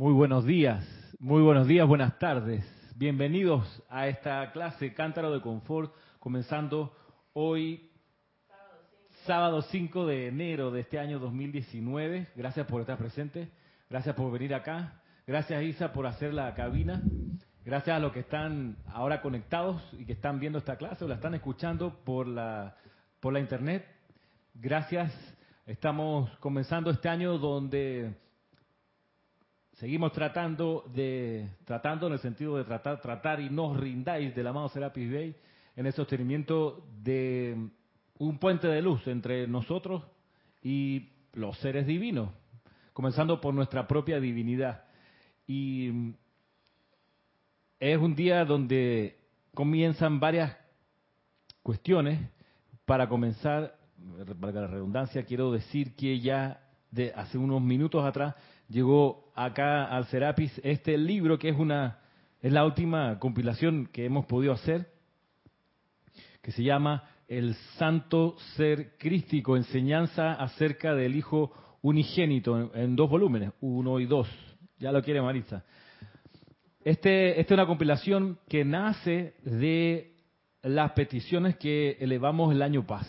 Muy buenos días, muy buenos días, buenas tardes. Bienvenidos a esta clase Cántaro de Confort, comenzando hoy, sábado 5 de enero de este año 2019. Gracias por estar presente, gracias por venir acá, gracias Isa por hacer la cabina, gracias a los que están ahora conectados y que están viendo esta clase o la están escuchando por la, por la internet. Gracias, estamos comenzando este año donde Seguimos tratando de, tratando en el sentido de tratar, tratar y no rindáis de la mano Serapis Bay en el sostenimiento de un puente de luz entre nosotros y los seres divinos, comenzando por nuestra propia divinidad. Y es un día donde comienzan varias cuestiones. Para comenzar, para la redundancia, quiero decir que ya de hace unos minutos atrás llegó acá al Serapis este libro que es una es la última compilación que hemos podido hacer que se llama El Santo Ser Crístico, enseñanza acerca del Hijo unigénito en, dos volúmenes, uno y dos. Ya lo quiere Marisa. Este, esta es una compilación que nace de las peticiones que elevamos el año pas,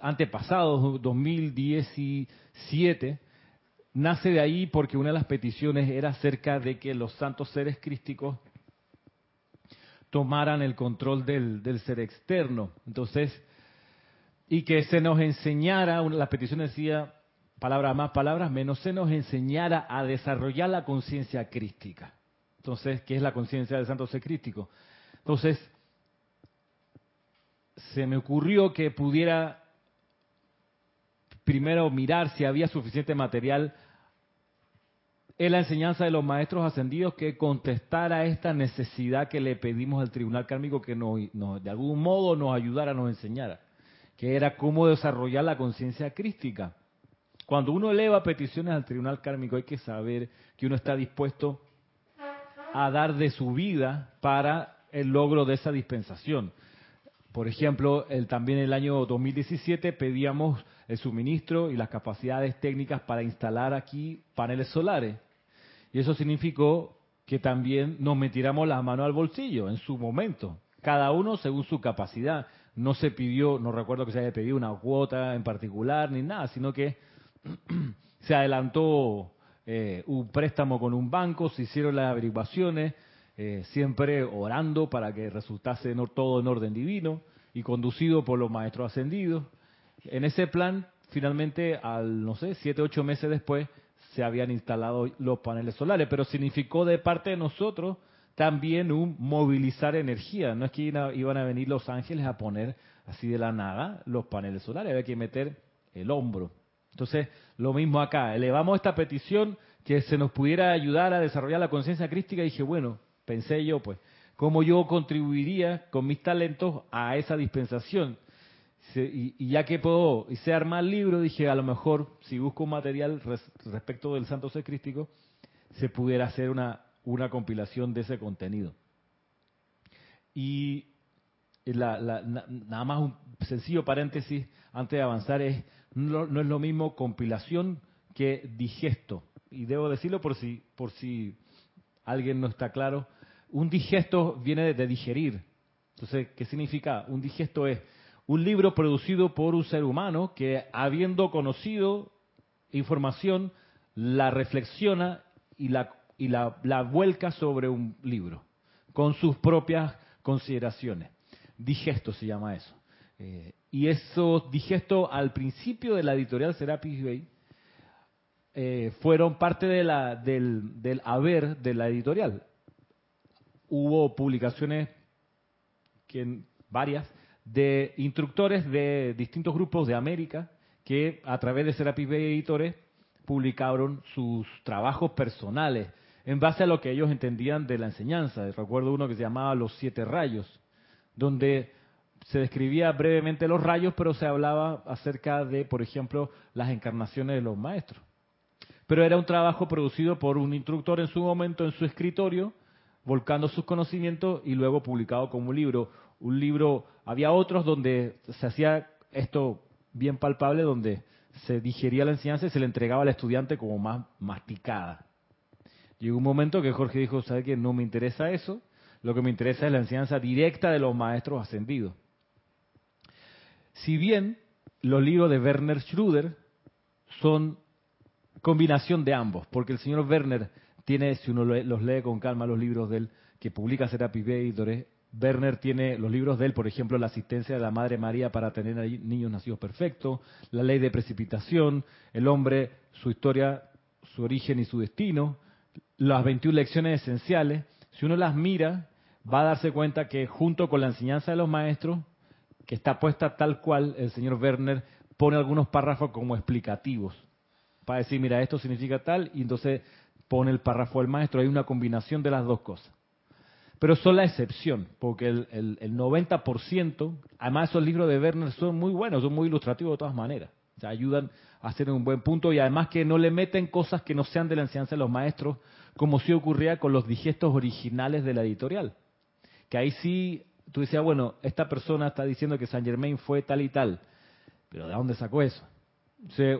antepasado, 2017, nace de ahí porque una de las peticiones era acerca de que los santos seres crísticos tomaran el control del, ser externo. Entonces, y que se nos enseñara, una, las peticiones decía, palabras más, palabras menos, se nos enseñara a desarrollar la conciencia crística. Entonces, ¿qué es la conciencia del santo ser crístico? Entonces, se me ocurrió que pudiera primero mirar si había suficiente material en la enseñanza de los maestros ascendidos que contestara esta necesidad que le pedimos al tribunal kármico que nos, de algún modo nos ayudara, nos enseñara, que era cómo desarrollar la conciencia crística. Cuando uno eleva peticiones al tribunal kármico hay que saber que uno está dispuesto a dar de su vida para el logro de esa dispensación. Por ejemplo, el, también el año 2017 pedíamos el suministro y las capacidades técnicas para instalar aquí paneles solares. Y eso significó que también nos metiéramos la mano al bolsillo en su momento, cada uno según su capacidad. No se pidió, no recuerdo que se haya pedido una cuota en particular ni nada, sino que se adelantó eh, un préstamo con un banco, se hicieron las averiguaciones, eh, siempre orando para que resultase todo en orden divino y conducido por los maestros ascendidos. En ese plan, finalmente, al, no sé, siete, ocho meses después, se habían instalado los paneles solares, pero significó de parte de nosotros también un movilizar energía. No es que iban a venir los ángeles a poner así de la nada los paneles solares, había que meter el hombro. Entonces, lo mismo acá, elevamos esta petición que se nos pudiera ayudar a desarrollar la conciencia crística y dije, bueno, pensé yo, pues, ¿cómo yo contribuiría con mis talentos a esa dispensación? y, ya que puedo, hice armar el libro, dije, a lo mejor, si busco material respecto del Santo Ser Crístico, se pudiera hacer una, una compilación de ese contenido. Y nada más un sencillo paréntesis antes de avanzar es, no, no, es lo mismo compilación que digesto. Y debo decirlo por si, por si alguien no está claro. Un digesto viene de digerir. Entonces, ¿qué significa? Un digesto es un libro producido por un ser humano que habiendo conocido información, la reflexiona y la, y la, vuelca sobre un libro, con sus propias consideraciones. Digesto se llama eso. Eh, y eso digesto al principio de la editorial Serapis Bay eh, fueron parte de la, del, haber de la editorial. Hubo publicaciones que varias de instructores de distintos grupos de América que a través de Serapis Bay Editores publicaron sus trabajos personales en base a lo que ellos entendían de la enseñanza. Recuerdo uno que se llamaba Los Siete Rayos, donde se describía brevemente los rayos, pero se hablaba acerca de, por ejemplo, las encarnaciones de los maestros. Pero era un trabajo producido por un instructor en su momento en su escritorio, volcando sus conocimientos y luego publicado como un libro un libro, había otros donde se hacía esto bien palpable, donde se digería la enseñanza y se le entregaba al estudiante como más masticada. Llegó un momento que Jorge dijo, ¿sabe qué? No me interesa eso, lo que me interesa es la enseñanza directa de los maestros ascendidos. Si bien los libros de Werner Schröder son combinación de ambos, porque el señor Werner tiene, si uno los lee con calma, los libros de él, que publica Serapis Bey, Werner tiene los libros de él, por ejemplo, la asistencia de la Madre María para tener niños nacidos perfectos, la ley de precipitación, el hombre, su historia, su origen y su destino, las 21 lecciones esenciales. Si uno las mira, va a darse cuenta que junto con la enseñanza de los maestros, que está puesta tal cual, el señor Werner pone algunos párrafos como explicativos, para decir, mira, esto significa tal, y entonces pone el párrafo del maestro. Hay una combinación de las dos cosas. Pero son la excepción, porque el, el, 90%, además esos libros de Werner son muy buenos, son muy ilustrativos de todas maneras. O ayudan a hacer un buen punto y además que no le meten cosas que no sean de la enseñanza de los maestros, como si ocurría con los digestos originales de la editorial. Que ahí sí tú decías, bueno, esta persona está diciendo que Saint Germain fue tal y tal, pero ¿de dónde sacó eso?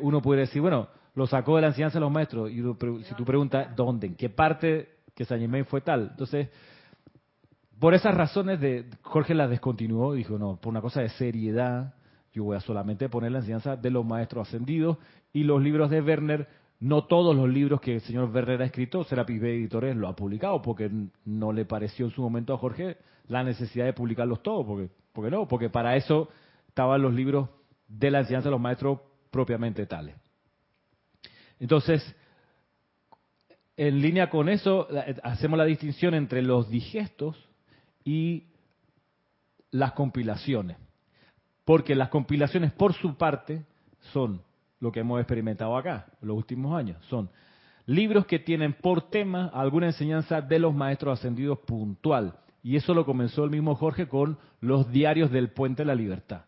Uno puede decir, bueno, lo sacó de la enseñanza de los maestros. Y si tú preguntas, ¿dónde? ¿En qué parte que Saint Germain fue tal? Entonces, por esas razones, de, Jorge la descontinuó. Dijo, no, por una cosa de seriedad, yo voy a solamente poner la enseñanza de los maestros ascendidos. Y los libros de Werner, no todos los libros que el señor Werner ha escrito, Serapis B Editores lo ha publicado, porque no le pareció en su momento a Jorge la necesidad de publicarlos todos. Porque, porque no, porque para eso estaban los libros de la enseñanza de los maestros propiamente tales. Entonces, en línea con eso, hacemos la distinción entre los digestos y las compilaciones. Porque las compilaciones, por su parte, son lo que hemos experimentado acá, los últimos años. Son libros que tienen por tema alguna enseñanza de los maestros ascendidos puntual. Y eso lo comenzó el mismo Jorge con los diarios del Puente de la Libertad.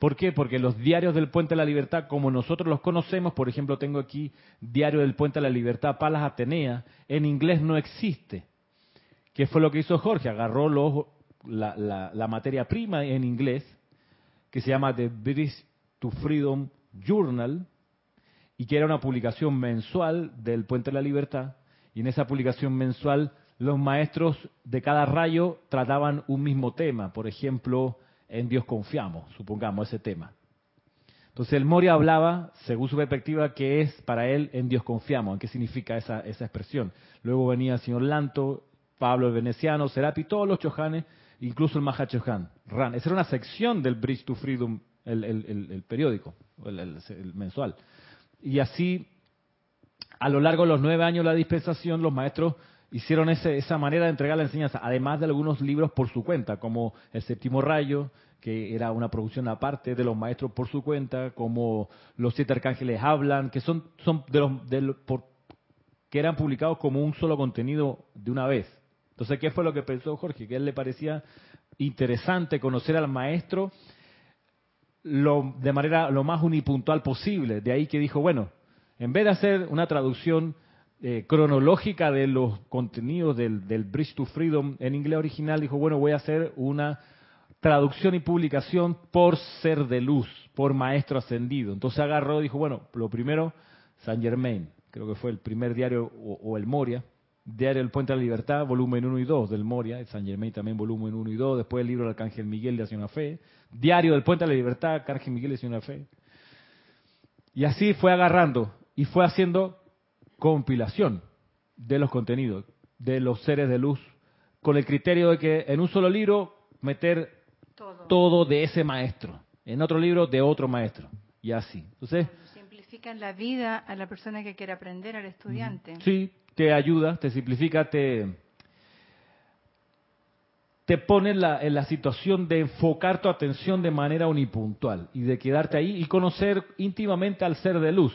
¿Por qué? Porque los diarios del Puente de la Libertad, como nosotros los conocemos, por ejemplo, tengo aquí Diario del Puente de la Libertad, Palas Atenea, en inglés no existe. ¿Qué fue lo que hizo Jorge? Agarró la, materia prima en inglés, que se llama The British to Freedom Journal, y que era una publicación mensual del Puente de la Libertad, y en esa publicación mensual los maestros de cada rayo trataban un mismo tema, por ejemplo, en Dios confiamos, supongamos ese tema. Entonces el Moria hablaba, según su perspectiva, que es para él en Dios confiamos, en qué significa esa, expresión. Luego venía el señor Lanto, Pablo el Veneciano, Serapi, todos los chojanes, incluso el Maha Chohan, Ran. Esa era una sección del Bridge to Freedom, el, el periódico, el, mensual. Y así, a lo largo de los nueve años de la dispensación, los maestros hicieron esa manera de entregar la enseñanza, además de algunos libros por su cuenta, como El Séptimo Rayo, que era una producción aparte de los maestros por su cuenta, como Los Siete Arcángeles Hablan, que son, son de los, de que eran publicados como un solo contenido de una vez. Entonces, ¿qué fue lo que pensó Jorge? Que a él le parecía interesante conocer al maestro lo, de manera lo más unipuntual posible. De ahí que dijo, bueno, en vez de hacer una traducción eh, cronológica de los contenidos del, del Bridge to Freedom en inglés original, dijo, bueno, voy a hacer una traducción y publicación por ser de luz, por maestro ascendido. Entonces agarró, dijo, bueno, lo primero, Saint Germain, creo que fue el primer diario, o, el Moria, Diario del Puente de la Libertad, volumen 1 y 2 del Moria, Saint Germain también volumen 1 y 2, después el libro del Arcángel Miguel de Hacia Fe, Diario del Puente de la Libertad, Arcángel Miguel de Hacia Fe. Y así fue agarrando y fue haciendo compilación de los contenidos de los seres de luz con el criterio de que en un solo libro meter todo, de ese maestro, en otro libro de otro maestro y así. Entonces, simplifican la vida a la persona que quiere aprender, al estudiante. Sí, te ayuda, te simplifica, te te pone en la, en la situación de enfocar tu atención de manera unipuntual y de quedarte ahí y conocer íntimamente al ser de luz.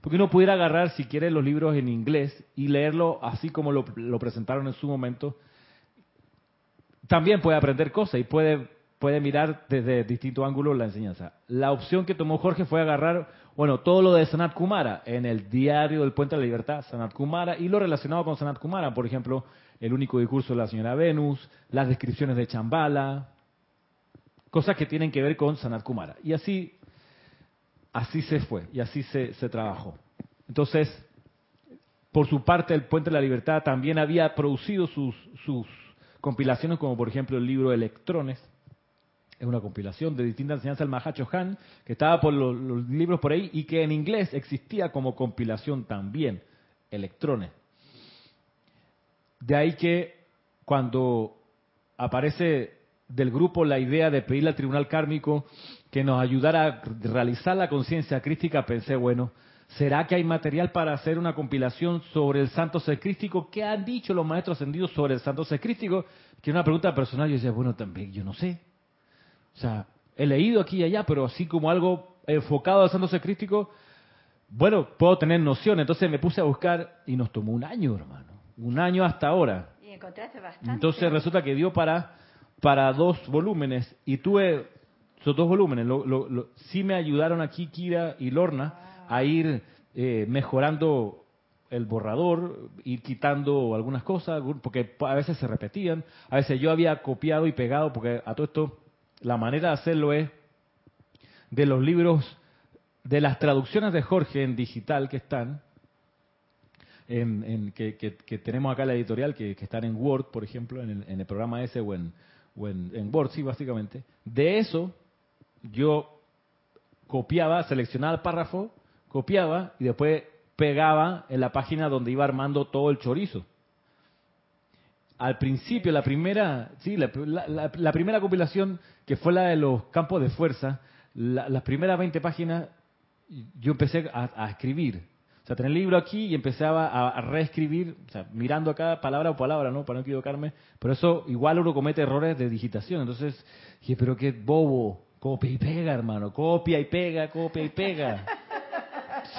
Porque uno pudiera agarrar, si quiere, los libros en inglés y leerlo así como lo, presentaron en su momento. También puede aprender cosas y puede, puede mirar desde distintos ángulos la enseñanza. La opción que tomó Jorge fue agarrar, bueno, todo lo de Sanat Kumara en el diario del Puente de la Libertad, Sanat Kumara, y lo relacionado con Sanat Kumara, por ejemplo, el único discurso de la señora Venus, las descripciones de Chambala, cosas que tienen que ver con Sanat Kumara. Y así así se fue y así se, trabajó. Entonces, Por su parte, el Puente de la Libertad también había producido sus, sus compilaciones, como por ejemplo el libro Electrones. Es una compilación de distintas enseñanzas del Mahacho Han, que estaba por los, los libros por ahí y que en inglés existía como compilación también, Electrones. De ahí que cuando aparece del grupo la idea de pedirle al tribunal kármico que nos ayudara a realizar la conciencia crística, pensé, bueno, ¿será que hay material para hacer una compilación sobre el santo ser crístico? ¿Qué han dicho los maestros ascendidos sobre el santo ser crístico? Que una pregunta personal. Yo decía, bueno, también yo no sé. O sea, he leído aquí y allá, pero así como algo enfocado al santo ser crístico, bueno, puedo tener noción. Entonces me puse a buscar y nos tomó un año, hermano. Un año hasta ahora. Y encontraste bastante. Entonces resulta que dio para para dos volúmenes y tuve esos dos volúmenes. Lo, lo, lo, sí me ayudaron aquí Kira y Lorna a ir eh, mejorando el borrador, ir quitando algunas cosas, porque a veces se repetían, a veces yo había copiado y pegado, porque a todo esto la manera de hacerlo es de los libros, de las traducciones de Jorge en digital que están, en, en que, que, que, tenemos acá la editorial, que, que, están en Word, por ejemplo, en el, en el programa ese o en, o en, en Word, sí, básicamente. De eso yo copiaba, seleccionaba el párrafo, copiaba y después pegaba en la página donde iba armando todo el chorizo. Al principio, la primera, sí, la, la, la primera compilación, que fue la de los campos de fuerza, las primeras 20 páginas, yo empecé a, escribir. O sea, tenía el libro aquí y empezaba a, reescribir, o sea, mirando cada palabra o palabra, ¿no? Para no equivocarme. Pero eso, igual uno comete errores de digitación. Entonces, dije, pero qué bobo. Copia y pega, hermano. Copia y pega, copia y pega.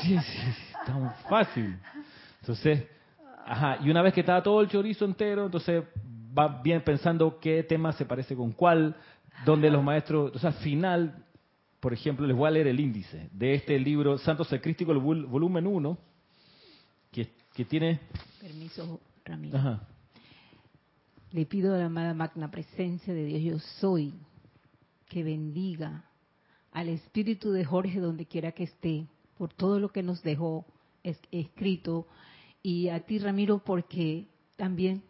Sí, sí, tan fácil. Entonces, ajá. Y una vez que estaba todo el chorizo entero, entonces va bien pensando qué tema se parece con cuál, donde los maestros, o sea, al final por ejemplo, les voy a leer el índice de este libro, Santo Secrístico, el volumen 1, que, que, tiene... Permiso, Ramiro. Ajá. Le pido a la amada magna presencia de Dios, yo soy, que bendiga al espíritu de Jorge donde quiera que esté, por todo lo que nos dejó es, escrito, y a ti, Ramiro, porque también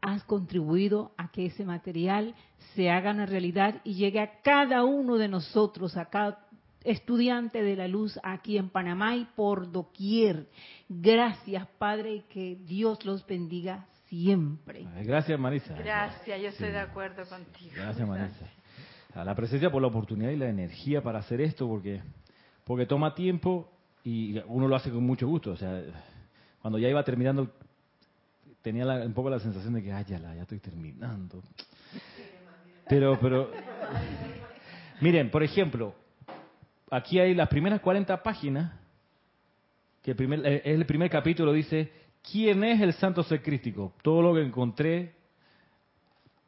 has contribuido a que ese material se haga una realidad y llegue a cada uno de nosotros, a cada estudiante de la luz aquí en Panamá y por doquier. Gracias, Padre, y que Dios los bendiga siempre. Gracias, Marisa. Gracias, yo estoy sí. de acuerdo contigo. Gracias, Marisa. A la presencia por la oportunidad y la energía para hacer esto, porque, porque toma tiempo y uno lo hace con mucho gusto. O sea, cuando ya iba terminando tenía la, un poco la sensación de que, ay, ya, la, ya estoy terminando. Pero, pero, miren, por ejemplo, aquí hay las primeras 40 páginas, que el primer, es el primer capítulo, dice, ¿quién es el santo ser crístico? Todo lo que encontré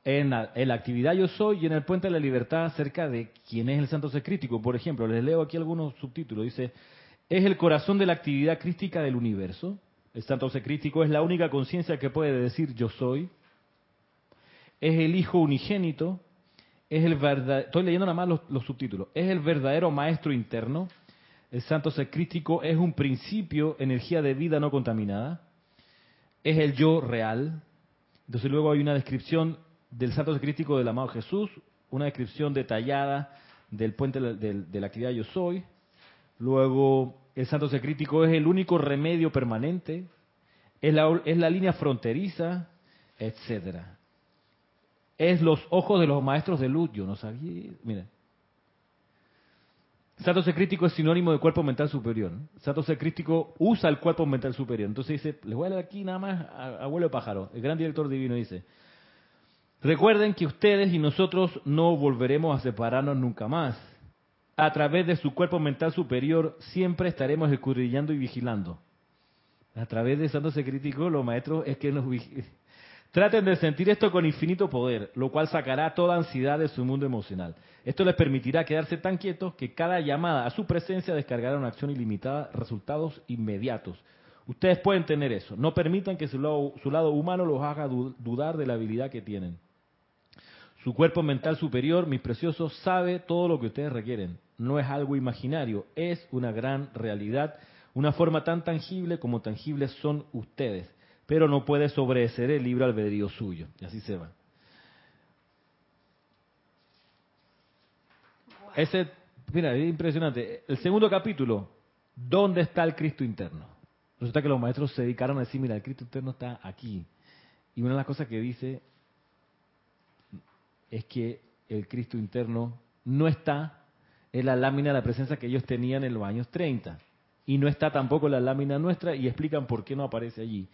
en la, en la, actividad Yo Soy y en el Puente de la Libertad acerca de quién es el santo ser crístico. Por ejemplo, les leo aquí algunos subtítulos. Dice, es el corazón de la actividad crística del universo el santo ser crítico es la única conciencia que puede decir yo soy. Es el Hijo unigénito. Es el verdad... Estoy leyendo nada más los, los, subtítulos. Es el verdadero maestro interno. El santo ser crítico es un principio, energía de vida no contaminada. Es el yo real. Entonces luego hay una descripción del santo crítico del amado Jesús, una descripción detallada del puente de, la actividad yo soy. Luego el santo crítico es el único remedio permanente, es la, es la línea fronteriza, etcétera. Es los ojos de los maestros de luz, yo no sabía, miren. Santo crítico es sinónimo de cuerpo mental superior. Santo crítico usa el cuerpo mental superior. Entonces dice, les voy a leer aquí nada más abuelo de pájaro, el gran director divino dice, recuerden que ustedes y nosotros no volveremos a separarnos nunca más a través de su cuerpo mental superior, siempre estaremos escudriñando y vigilando. A través de Santo Crítico, los maestros es que nos Traten de sentir esto con infinito poder, lo cual sacará toda ansiedad de su mundo emocional. Esto les permitirá quedarse tan quietos que cada llamada a su presencia descargará una acción ilimitada, resultados inmediatos. Ustedes pueden tener eso. No permitan que su lado, su lado humano los haga dudar de la habilidad que tienen. Su cuerpo mental superior, mis preciosos, sabe todo lo que ustedes requieren no es algo imaginario, es una gran realidad una forma tan tangible como tangibles son ustedes, pero no puede sobreser el libre albedrío suyo. Y así se va. Ese, mira, es impresionante. El segundo capítulo, ¿dónde está el Cristo interno? Resulta que los maestros se dedicaron a decir, mira, el Cristo interno está aquí. Y una de las cosas que dice es que el Cristo interno no está en la lámina de la presencia que ellos tenían en los años 30. Y no está tampoco en la lámina nuestra y explican por qué no aparece allí.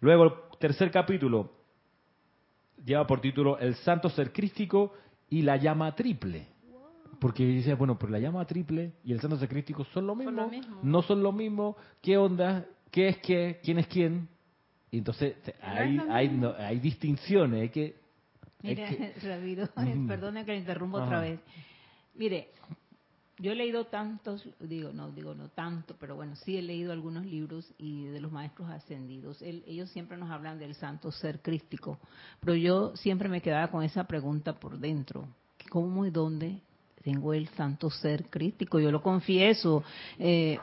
Luego, el tercer capítulo lleva por título El Santo Ser Crístico y la llama triple. Porque dice, bueno, pero la llama triple y el Santo Ser Crístico son lo mismo, no son lo mismo, ¿qué onda? ¿Qué es qué? ¿Quién es quién? Y entonces hay, hay, hay distinciones, hay que... Mire, Ramiro, perdone que le interrumpa otra vez. Mire, yo he leído tantos, digo, no, digo no tanto, pero bueno, sí he leído algunos libros y de los maestros ascendidos. ellos siempre nos hablan del santo ser crístico, pero yo siempre me quedaba con esa pregunta por dentro. ¿Cómo y dónde tengo el santo ser crístico? Yo lo confieso. Eh,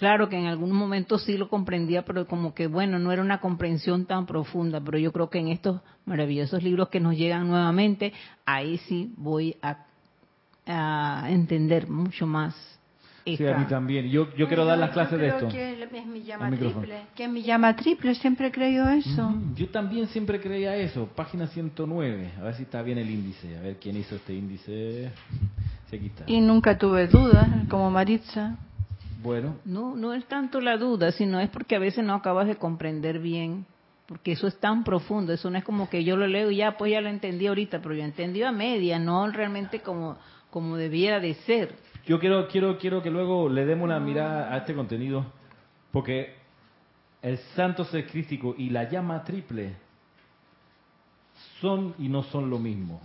claro que en algún momento sí lo comprendía, pero como que bueno, no era una comprensión tan profunda, pero yo creo que en estos maravillosos libros que nos llegan nuevamente, ahí sí voy a a entender mucho más. Sí, a mí también. Yo, yo quiero dar las clases de esto. Que es mi llama triple. Que es mi llama triple, siempre he creído eso. Yo también siempre creía eso. Página 109. A ver si está bien el índice. A ver quién hizo este índice. Se quita. Y nunca tuve dudas, como Maritza. Bueno. No, no es tanto la duda, sino es porque a veces no acabas de comprender bien porque eso es tan profundo, eso no es como que yo lo leo y ya, pues ya lo entendí ahorita, pero yo entendí a media, no realmente como como debiera de ser. Yo quiero, quiero, quiero que luego le demos una mirada a este contenido, porque el santo ser crístico y la llama triple son y no son lo mismo.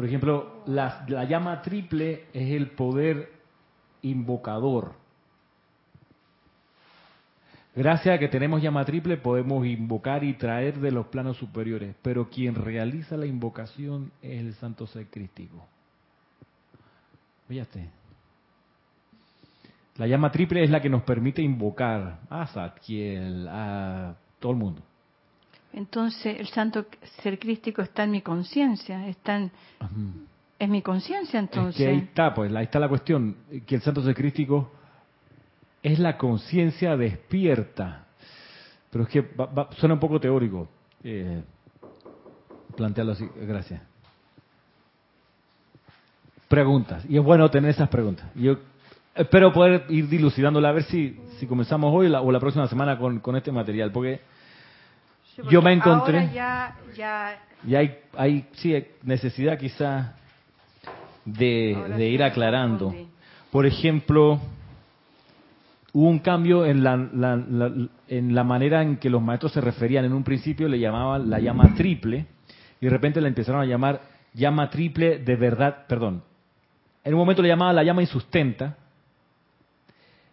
Por ejemplo, la, la llama triple es el poder invocador. Gracias a que tenemos llama triple podemos invocar y traer de los planos superiores, pero quien realiza la invocación es el Santo Ser Crístico. Fíjate. La llama triple es la que nos permite invocar a Satkiel, a todo el mundo. Entonces, el Santo Ser Crístico está en mi conciencia, está en... Es mi conciencia entonces. ahí está, pues, ahí está la cuestión, que el Santo Ser Crístico es la conciencia despierta. Pero es que suena un poco teórico. Eh, plantearlo así, gracias. Preguntas. Y es bueno tener esas preguntas. Yo espero poder ir dilucidándola a ver si, si comenzamos hoy o la próxima semana con, con este material. Porque, yo me encontré. ya, ya... Y hay, hay sí, necesidad quizá de, de ir aclarando. Por ejemplo hubo un cambio en la, en la manera en que los maestros se referían. En un principio le llamaban la llama triple y de repente la empezaron a llamar llama triple de verdad, perdón. En un momento le llamaban la llama insustenta,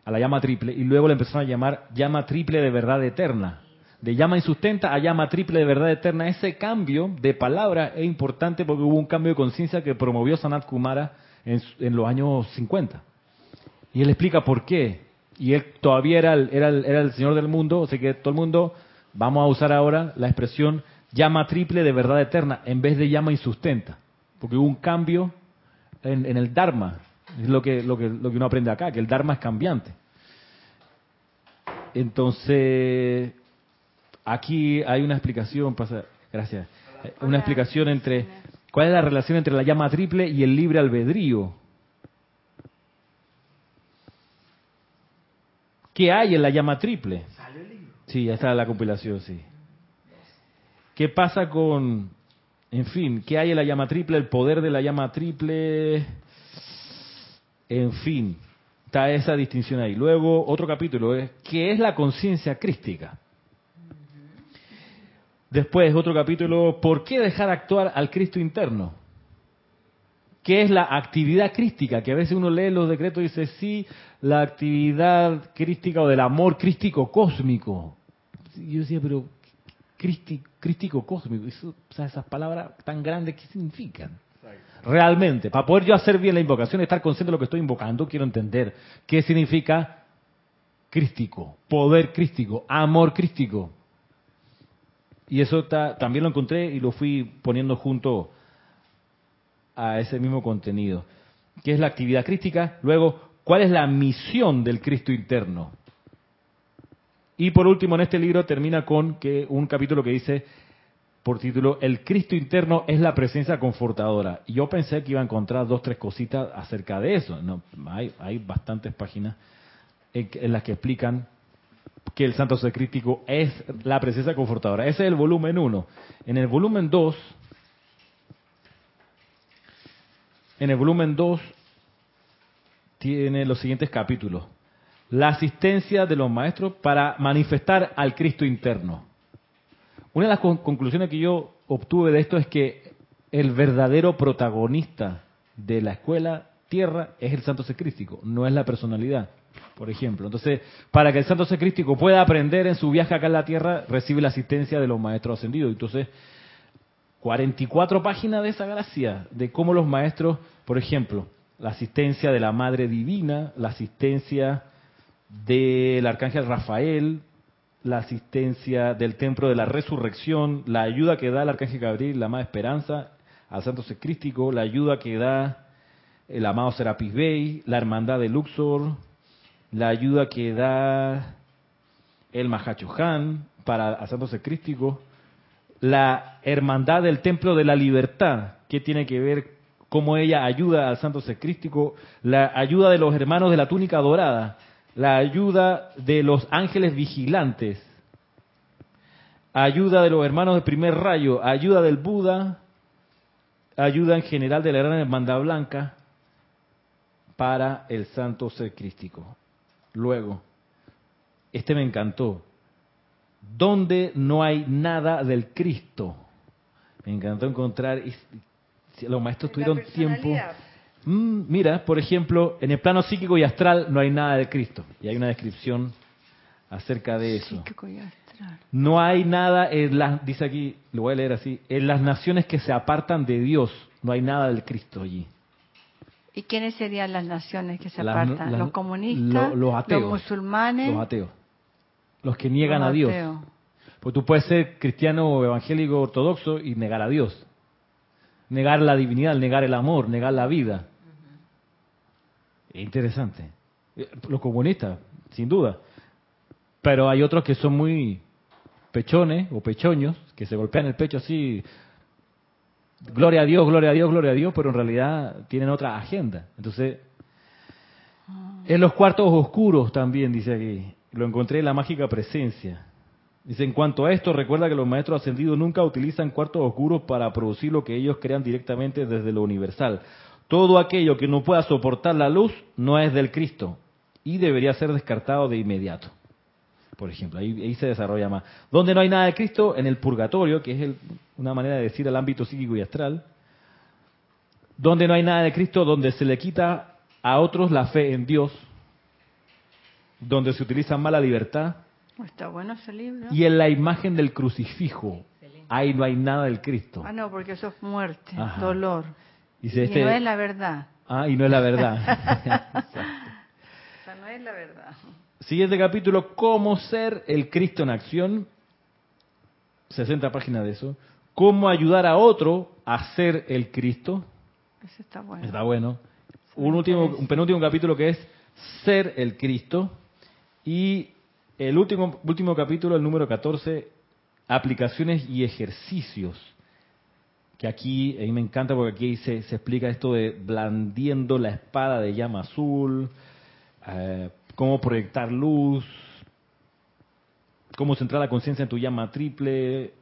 a la llama triple, y luego le empezaron a llamar llama triple de verdad eterna. De llama insustenta a llama triple de verdad eterna. Ese cambio de palabra es importante porque hubo un cambio de conciencia que promovió Sanat Kumara en, en los años 50. Y él explica por qué y él todavía era el, era, era el Señor del mundo, sea que todo el mundo, vamos a usar ahora la expresión llama triple de verdad eterna, en vez de llama insustenta, porque hubo un cambio en, el Dharma, es lo que, lo, que, lo que uno aprende acá, que el Dharma es cambiante. Entonces, aquí hay una explicación, pasa, gracias, una explicación entre, ¿cuál es la relación entre la llama triple y el libre albedrío? ¿Qué hay en la llama triple? Sí, esta es la compilación, sí. ¿Qué pasa con, en fin, qué hay en la llama triple? El poder de la llama triple, en fin, está esa distinción ahí. Luego, otro capítulo es, ¿qué es la conciencia crística? Después, otro capítulo, ¿por qué dejar actuar al Cristo interno? ¿Qué es la actividad crística? Que a veces uno lee los decretos y dice, sí, la actividad crística o del amor crístico cósmico. yo decía, pero crístico cósmico, o sea, esas palabras tan grandes, ¿qué significan? realmente. Para poder yo hacer bien la invocación, estar consciente de lo que estoy invocando, quiero entender qué significa crístico, poder crístico, amor crístico. Y eso también lo encontré y lo fui poniendo junto a ese mismo contenido. ¿Qué es la actividad crística? Luego, ¿cuál es la misión del Cristo interno? Y por último, en este libro termina con que un capítulo que dice por título El Cristo interno es la presencia confortadora. Y yo pensé que iba a encontrar dos, tres cositas acerca de eso. No, hay, hay bastantes páginas en, las que explican que el santo ser es la presencia confortadora. Ese es el volumen 1. En el volumen 2, en el volumen 2 tiene los siguientes capítulos. La asistencia de los maestros para manifestar al Cristo interno. Una de las conclusiones que yo obtuve de esto es que el verdadero protagonista de la escuela tierra es el santo secrístico, no es la personalidad, por ejemplo. Entonces, para que el santo secrístico pueda aprender en su viaje acá en la tierra, recibe la asistencia de los maestros ascendidos. Entonces, 44 páginas de esa gracia, de cómo los maestros, por ejemplo, la asistencia de la Madre Divina, la asistencia del Arcángel Rafael, la asistencia del templo de la resurrección, la ayuda que da el arcángel Gabriel, la amada esperanza, al santo secrístico, la ayuda que da el amado Serapis Bey, la hermandad de Luxor, la ayuda que da el Han para al santo secrístico, la hermandad del templo de la libertad, que tiene que ver cómo ella ayuda al santo secrístico, la ayuda de los hermanos de la túnica dorada, la ayuda de los ángeles vigilantes, ayuda de los hermanos de primer rayo, ayuda del Buda, ayuda en general de la gran hermandad blanca para el santo ser crístico. Luego, este me encantó. Donde no hay nada del Cristo. Me encantó encontrar, los maestros tuvieron tiempo Mm, mira, por ejemplo, en el plano psíquico y astral no hay nada de Cristo. Y hay una descripción acerca de eso. No hay nada en las, dice aquí, lo voy a leer así, en las naciones que se apartan de Dios, no hay nada del Cristo allí. ¿Y quiénes serían las naciones que se apartan? ¿Los comunistas? los ateos. ¿Los musulmanes? Los ateos. Los que niegan a Dios. Pues tú puedes ser cristiano evangélico ortodoxo y negar a Dios. Negar la divinidad, negar el amor, negar la vida. Interesante. Eh, los comunistas, sin duda. Pero hay otros que son muy pechones o pechoños, que se golpean el pecho así, gloria a Dios, gloria a Dios, gloria a Dios, pero en realidad tienen otra agenda. Entonces, ah. en los cuartos oscuros también, dice aquí, lo encontré en la mágica presencia. Dice, en cuanto a esto, recuerda que los maestros ascendidos nunca utilizan cuartos oscuros para producir lo que ellos crean directamente desde lo universal. Todo aquello que no pueda soportar la luz no es del Cristo y debería ser descartado de inmediato. Por ejemplo, ahí, se desarrolla más. Donde no hay nada de Cristo, en el purgatorio, que es una manera de decir el ámbito psíquico y astral. Donde no hay nada de Cristo, donde se le quita a otros la fe en Dios. Donde se utiliza mala libertad. Está bueno ese libro. Y en la imagen del crucifijo. Ahí no hay nada del Cristo. Ah, no, porque eso es muerte, dolor y no este es la verdad. Ah, y no es la verdad. o sea, no es la verdad. Siguiente capítulo, ¿Cómo ser el Cristo en acción? 60 páginas de eso. ¿Cómo ayudar a otro a ser el Cristo? Eso está bueno. Está bueno. un, último, un penúltimo capítulo que es Ser el Cristo. Y el último, último capítulo, el número 14, aplicaciones y ejercicios que aquí, a mí me encanta porque aquí se, se explica esto de blandiendo la espada de llama azul, eh, cómo proyectar luz, cómo centrar la conciencia en tu llama triple,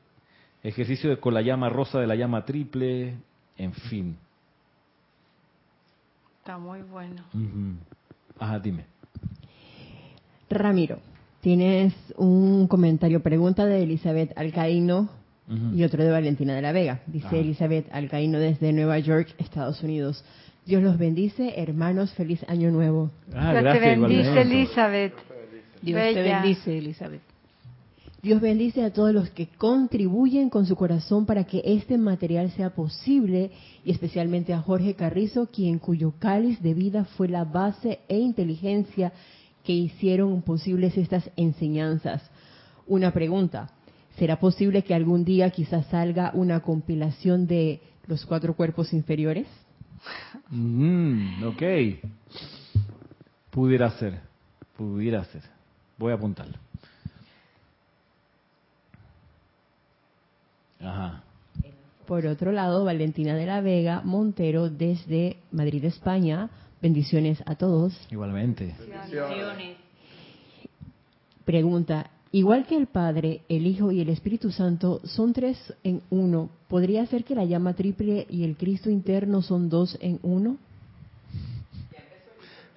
ejercicio con la llama rosa de la llama triple, en fin. Está muy bueno. Ajá, dime. Ramiro, tienes un comentario, pregunta de Elizabeth Alcaíno y otro de Valentina de la Vega. Dice Elizabeth Alcaíno desde Nueva York, Estados Unidos. Dios los bendice, hermanos, feliz año nuevo. Ah, Dios te bendice, Elizabeth. Dios te bendice, Elizabeth. Dios bendice a todos los que contribuyen con su corazón para que este material sea posible y especialmente a Jorge Carrizo, quien cuyo cáliz de vida fue la base e inteligencia que hicieron posibles estas enseñanzas. Una pregunta, ¿será posible que algún día quizás salga una compilación de los cuatro cuerpos inferiores? Mm, ok. Pudiera ser, pudiera ser. Voy a apuntarlo. Por otro lado, Valentina de la Vega Montero desde Madrid, España. Bendiciones a todos. Igualmente. Pregunta, igual que el Padre, el Hijo y el Espíritu Santo son tres en uno, ¿podría ser que la llama triple y el Cristo interno son dos en uno?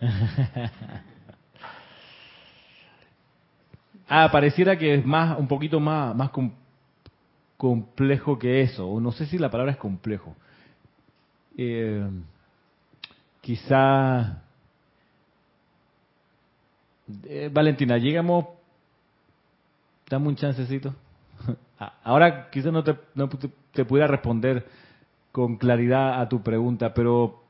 ah, pareciera que es más, un poquito más, más, complejo que eso, o no sé si la palabra es complejo. Eh, quizá, eh, Valentina, llegamos, dame un chancecito. Ahora quizá no te, no te pudiera responder con claridad a tu pregunta, pero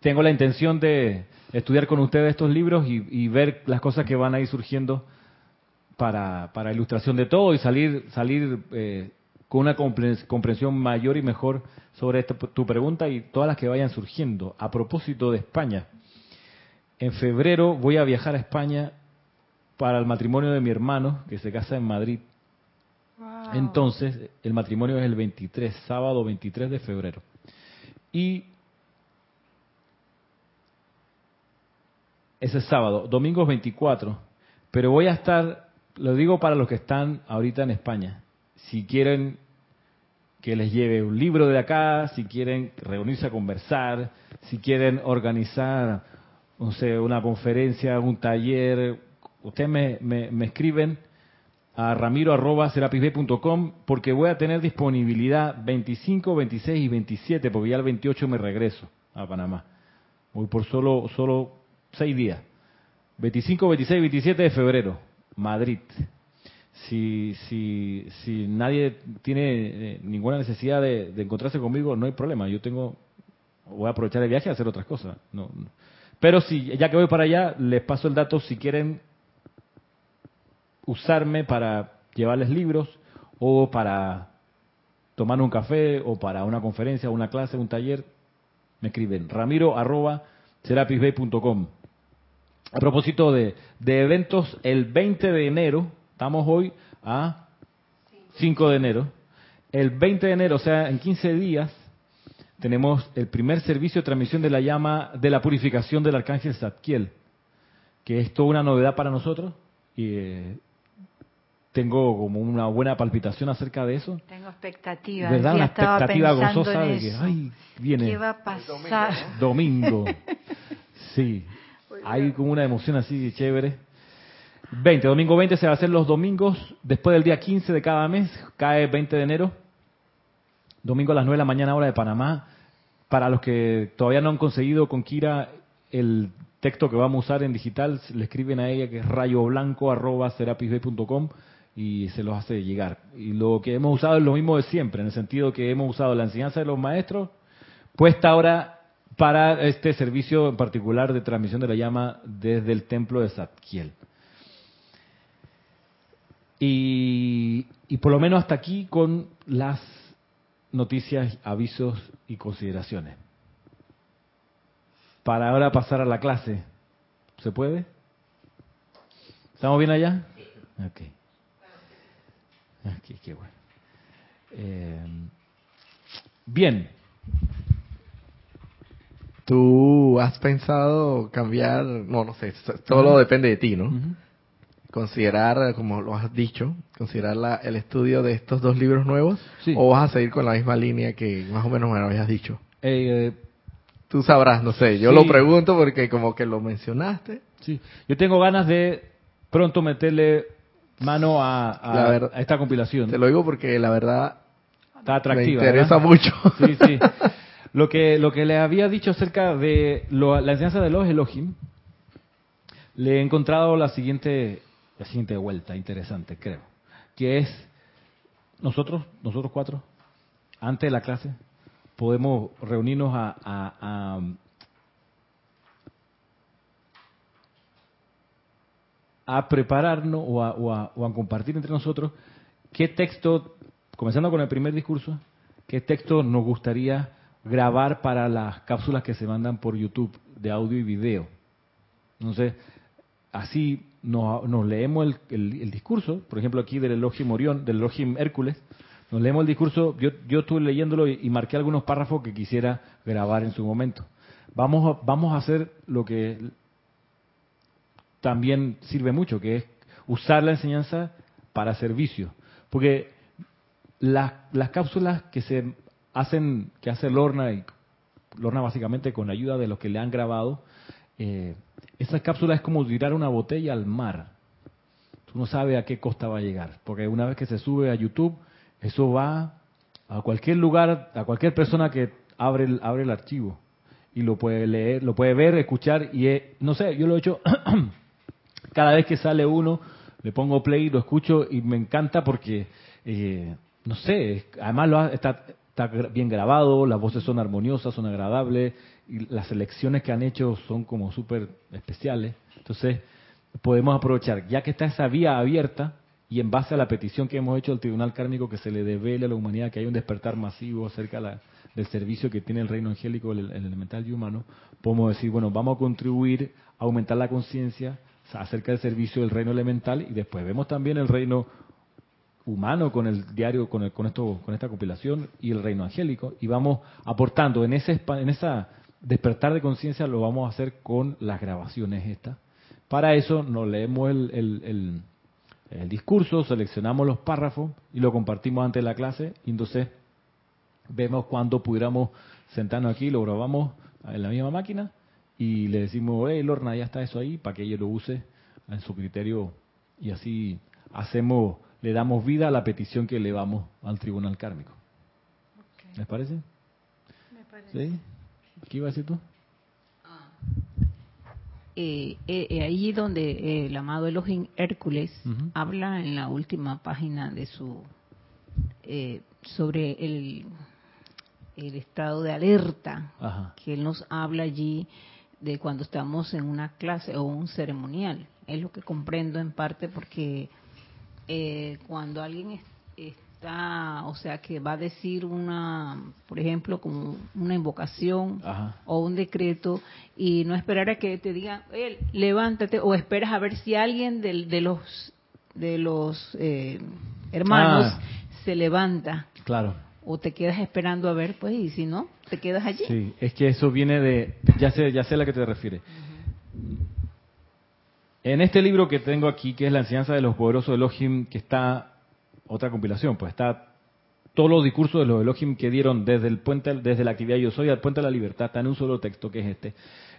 tengo la intención de estudiar con ustedes estos libros y, y ver las cosas que van a ir surgiendo para, para ilustración de todo y salir, salir eh, con una comprensión mayor y mejor sobre esta, tu pregunta y todas las que vayan surgiendo. A propósito de España, en febrero voy a viajar a España para el matrimonio de mi hermano, que se casa en Madrid. Entonces, el matrimonio es el 23, sábado 23 de febrero. Y ese sábado, domingo 24, pero voy a estar lo digo para los que están ahorita en España. Si quieren que les lleve un libro de acá, si quieren reunirse a conversar, si quieren organizar, no sé, una conferencia, un taller, ustedes me, me, escriben a ramiro.com porque voy a tener disponibilidad 25, 26 y 27, porque ya el 28 me regreso a Panamá. Voy por solo, solo seis días. 25, 26 y 27 de febrero. Madrid. Si, si, si nadie tiene eh, ninguna necesidad de, encontrarse conmigo, no hay problema. Yo tengo, voy a aprovechar el viaje a hacer otras cosas. No, Pero si ya que voy para allá, les paso el dato si quieren usarme para llevarles libros o para tomar un café o para una conferencia, una clase, un taller, me escriben ramiro arroba. A propósito de, eventos, el 20 de enero, estamos hoy a 5 de enero, el 20 de enero, o sea, en 15 días, tenemos el primer servicio de transmisión de la llama de la purificación del arcángel Zadkiel, que es toda una novedad para nosotros y eh, tengo como una buena palpitación acerca de eso. Tengo expectativas. ¿Verdad? Una expectativa gozosa de que, ay, viene. ¿Qué va a pasar? Domingo. sí. Hay como una emoción así chévere. 20, domingo 20 se va a hacer los domingos después del día 15 de cada mes, cae 20 de enero, domingo a las 9 de la mañana hora de Panamá. Para los que todavía no han conseguido con Kira el texto que vamos a usar en digital, le escriben a ella que es rayoblanco.com y se los hace llegar. Y lo que hemos usado es lo mismo de siempre, en el sentido que hemos usado la enseñanza de los maestros, puesta ahora para este servicio en particular de transmisión de la llama desde el templo de Zadkiel. Y, por lo menos hasta aquí con las noticias, avisos y consideraciones. Para ahora pasar a la clase. ¿Se puede? ¿Estamos bien allá? Ok. Aquí, qué bueno. Eh, bien. ¿Tú has pensado cambiar? No, no sé, todo depende de ti, ¿no? Considerar, como lo has dicho, considerar el estudio de estos dos libros nuevos, o vas a seguir con la misma línea que más o menos me habías dicho. Eh, Tú sabrás, no sé, yo lo pregunto porque como que lo mencionaste. Sí, yo tengo ganas de pronto meterle mano a, esta compilación. Te lo digo porque la verdad Está atractiva. Me interesa mucho. Sí, sí. Lo que, lo que le había dicho acerca de la enseñanza de los Elohim, le he encontrado la siguiente, la siguiente vuelta interesante, creo. que es nosotros, nosotros cuatro, antes de la clase, podemos reunirnos a, a, prepararnos o a, o a compartir entre nosotros qué texto, comenzando con el primer discurso, qué texto nos gustaría grabar para las cápsulas que se mandan por YouTube de audio y video. Entonces, así nos, leemos el, discurso, por ejemplo aquí del Elohim Orión, del Elohim Hércules, nos leemos el discurso, yo, yo estuve leyéndolo y, marqué algunos párrafos que quisiera grabar en su momento. Vamos a, vamos a hacer lo que también sirve mucho, que es usar la enseñanza para servicio. Porque las, las cápsulas que se hacen, que hace Lorna, y Lorna básicamente con ayuda de los que le han grabado, eh, esa cápsula es como tirar una botella al mar. Tú no sabes a qué costa va a llegar, porque una vez que se sube a YouTube, eso va a cualquier lugar, a cualquier persona que abre el, abre el archivo y lo puede leer, lo puede ver, escuchar y no sé, yo lo he hecho cada vez que sale uno, le pongo play, lo escucho y me encanta porque eh, no sé, además lo está, está bien grabado, las voces son armoniosas, son agradables, y las elecciones que han hecho son como súper especiales. Entonces, podemos aprovechar, ya que está esa vía abierta, y en base a la petición que hemos hecho al Tribunal Kármico que se le devele a la humanidad que hay un despertar masivo acerca del servicio que tiene el reino angélico, el, elemental y humano, podemos decir, bueno, vamos a contribuir a aumentar la conciencia acerca del servicio del reino elemental y después vemos también el reino humano con el diario, con, el, con, esto, con esta compilación y el reino angélico y vamos aportando en ese en esa despertar de conciencia lo vamos a hacer con las grabaciones estas. Para eso nos leemos el, el, discurso, seleccionamos los párrafos y lo compartimos antes de la clase y entonces vemos cuando pudiéramos sentarnos aquí, lo grabamos en la misma máquina y le decimos, hey Lorna, ya está eso ahí, para que ella lo use en su criterio y así hacemos le damos vida a la petición que elevamos al tribunal kármico. ¿Les parece? Me parece. ¿Sí? ¿Qué iba a decir tú? Ah. Eh, eh, eh, ahí donde el amado Elohim Hércules habla en la última página de su sobre el, el estado de alerta que él nos habla allí de cuando estamos en una clase o un ceremonial. Es lo que comprendo en parte porque eh, cuando alguien está, o sea, que va a decir una, por ejemplo, como una invocación o un decreto y no esperar a que te diga, levántate, o esperas a ver si alguien de, de los de los eh, hermanos ah. se levanta. Claro. O te quedas esperando a ver, pues, y si no, te quedas allí. Sí, es que eso viene de, ya sé, ya sé a la que te refieres. En este libro que tengo aquí, que es la enseñanza de los poderosos Elohim, que está otra compilación, pues está todos los discursos de los Elohim que dieron desde el puente, desde la actividad Yo Soy al puente de la libertad, está en un solo texto que es este.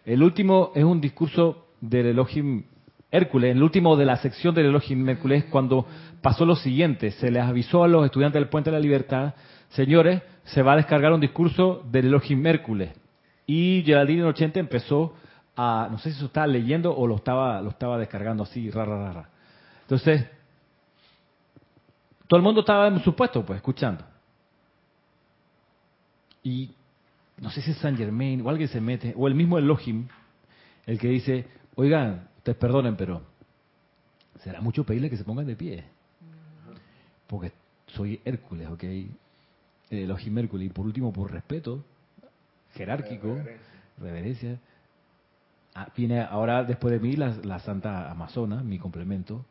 El último es un discurso del Elohim Hércules, el último de la sección del Elohim Hércules, cuando pasó lo siguiente, se les avisó a los estudiantes del puente de la libertad, señores, se va a descargar un discurso del Elohim Hércules. Y Geraldine 80 empezó no sé si se estaba leyendo o lo estaba, lo estaba descargando así, rara, rara. Entonces, todo el mundo estaba en su puesto, pues, escuchando. Y no sé si es San Germain o alguien se mete, o el mismo Elohim, el que dice, oigan, ustedes perdonen, pero será mucho pedirle que se pongan de pie. Porque soy Hércules, ¿ok? Elohim Hércules. Y por último, por respeto jerárquico, reverencia viene ahora después de mí la, Santa Amazona, mi complemento.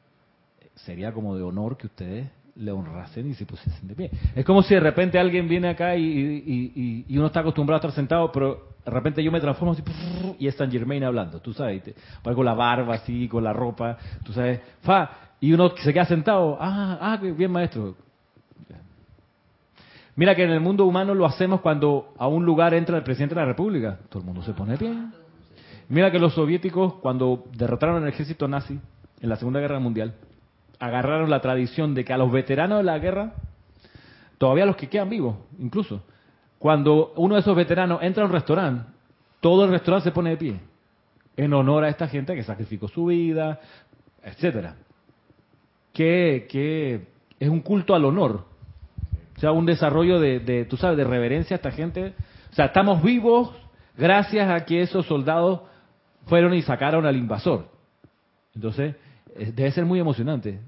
Sería como de honor que ustedes le honrasen y se pusiesen de pie. Es como si de repente alguien viene acá y, uno está acostumbrado a estar sentado, pero de repente yo me transformo así y es San Germain hablando, tú sabes, con la barba así, con la ropa, tú sabes, fa, y uno se queda sentado, ah, ah, bien maestro. Mira que en el mundo humano lo hacemos cuando a un lugar entra el presidente de la República, todo el mundo se pone de pie. Mira que los soviéticos, cuando derrotaron al ejército nazi en la Segunda Guerra Mundial, agarraron la tradición de que a los veteranos de la guerra, todavía los que quedan vivos, incluso, cuando uno de esos veteranos entra a un restaurante, todo el restaurante se pone de pie, en honor a esta gente que sacrificó su vida, etcétera. Qué, qué es un culto al honor. O sea, un desarrollo de, de, tú sabes, de reverencia a esta gente. O sea, estamos vivos gracias a que esos soldados fueron y sacaron al invasor. Entonces, debe ser muy emocionante.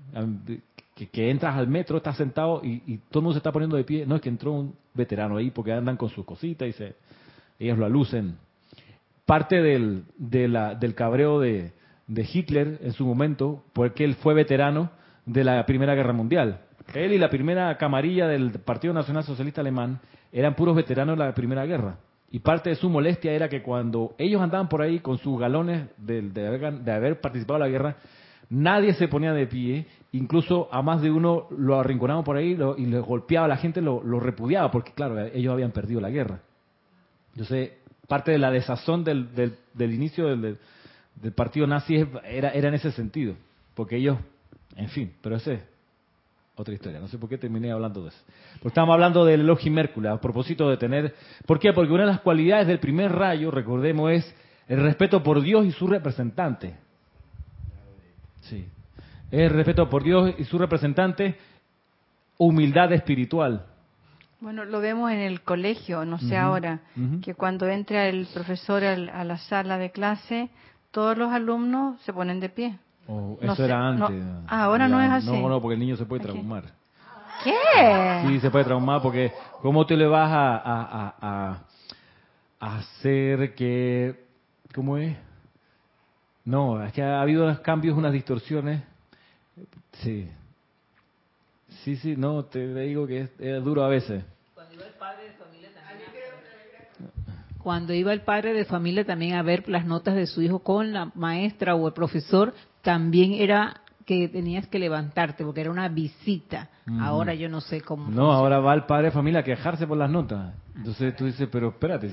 Que, entras al metro, estás sentado y, todo el mundo se está poniendo de pie. No es que entró un veterano ahí porque andan con sus cositas y se, ellos lo alucen. Parte del, del cabreo de, de Hitler en su momento, porque él fue veterano de la Primera Guerra Mundial. Él y la primera camarilla del Partido Nacional Socialista Alemán eran puros veteranos de la Primera Guerra. Y parte de su molestia era que cuando ellos andaban por ahí con sus galones de, haber, participado en la guerra, nadie se ponía de pie, incluso a más de uno lo arrinconaban por ahí y le golpeaba a la gente, lo, repudiaba, porque claro, ellos habían perdido la guerra. Entonces, parte de la desazón del, inicio del, partido nazi era, era en ese sentido, porque ellos, en fin, pero ese otra historia. No sé por qué terminé hablando de eso. Porque estábamos hablando del Elohim Mércules, a propósito de tener... ¿Por qué? Porque una de las cualidades del primer rayo, recordemos, es el respeto por Dios y su representante. Sí. El respeto por Dios y su representante, humildad espiritual. Bueno, lo vemos en el colegio, no sé ahora, que cuando entra el profesor a la sala de clase, todos los alumnos se ponen de pie. Oh, eso era antes. Ah, ahora no es así. No, no, porque el niño se puede traumar. ¿Qué? Sí, se puede traumar porque ¿cómo te le vas a, a, a, hacer que... ¿Cómo es? No, es que ha habido unos cambios, unas distorsiones. Sí. Sí, sí, no, te digo que es, duro a veces. Cuando iba el padre de familia también Cuando iba el padre de familia también a ver las notas de su hijo con la maestra o el profesor, también era que tenías que levantarte porque era una visita. Ahora yo no sé cómo. No, ahora va el padre de familia a quejarse por las notas. Entonces tú dices, pero espérate,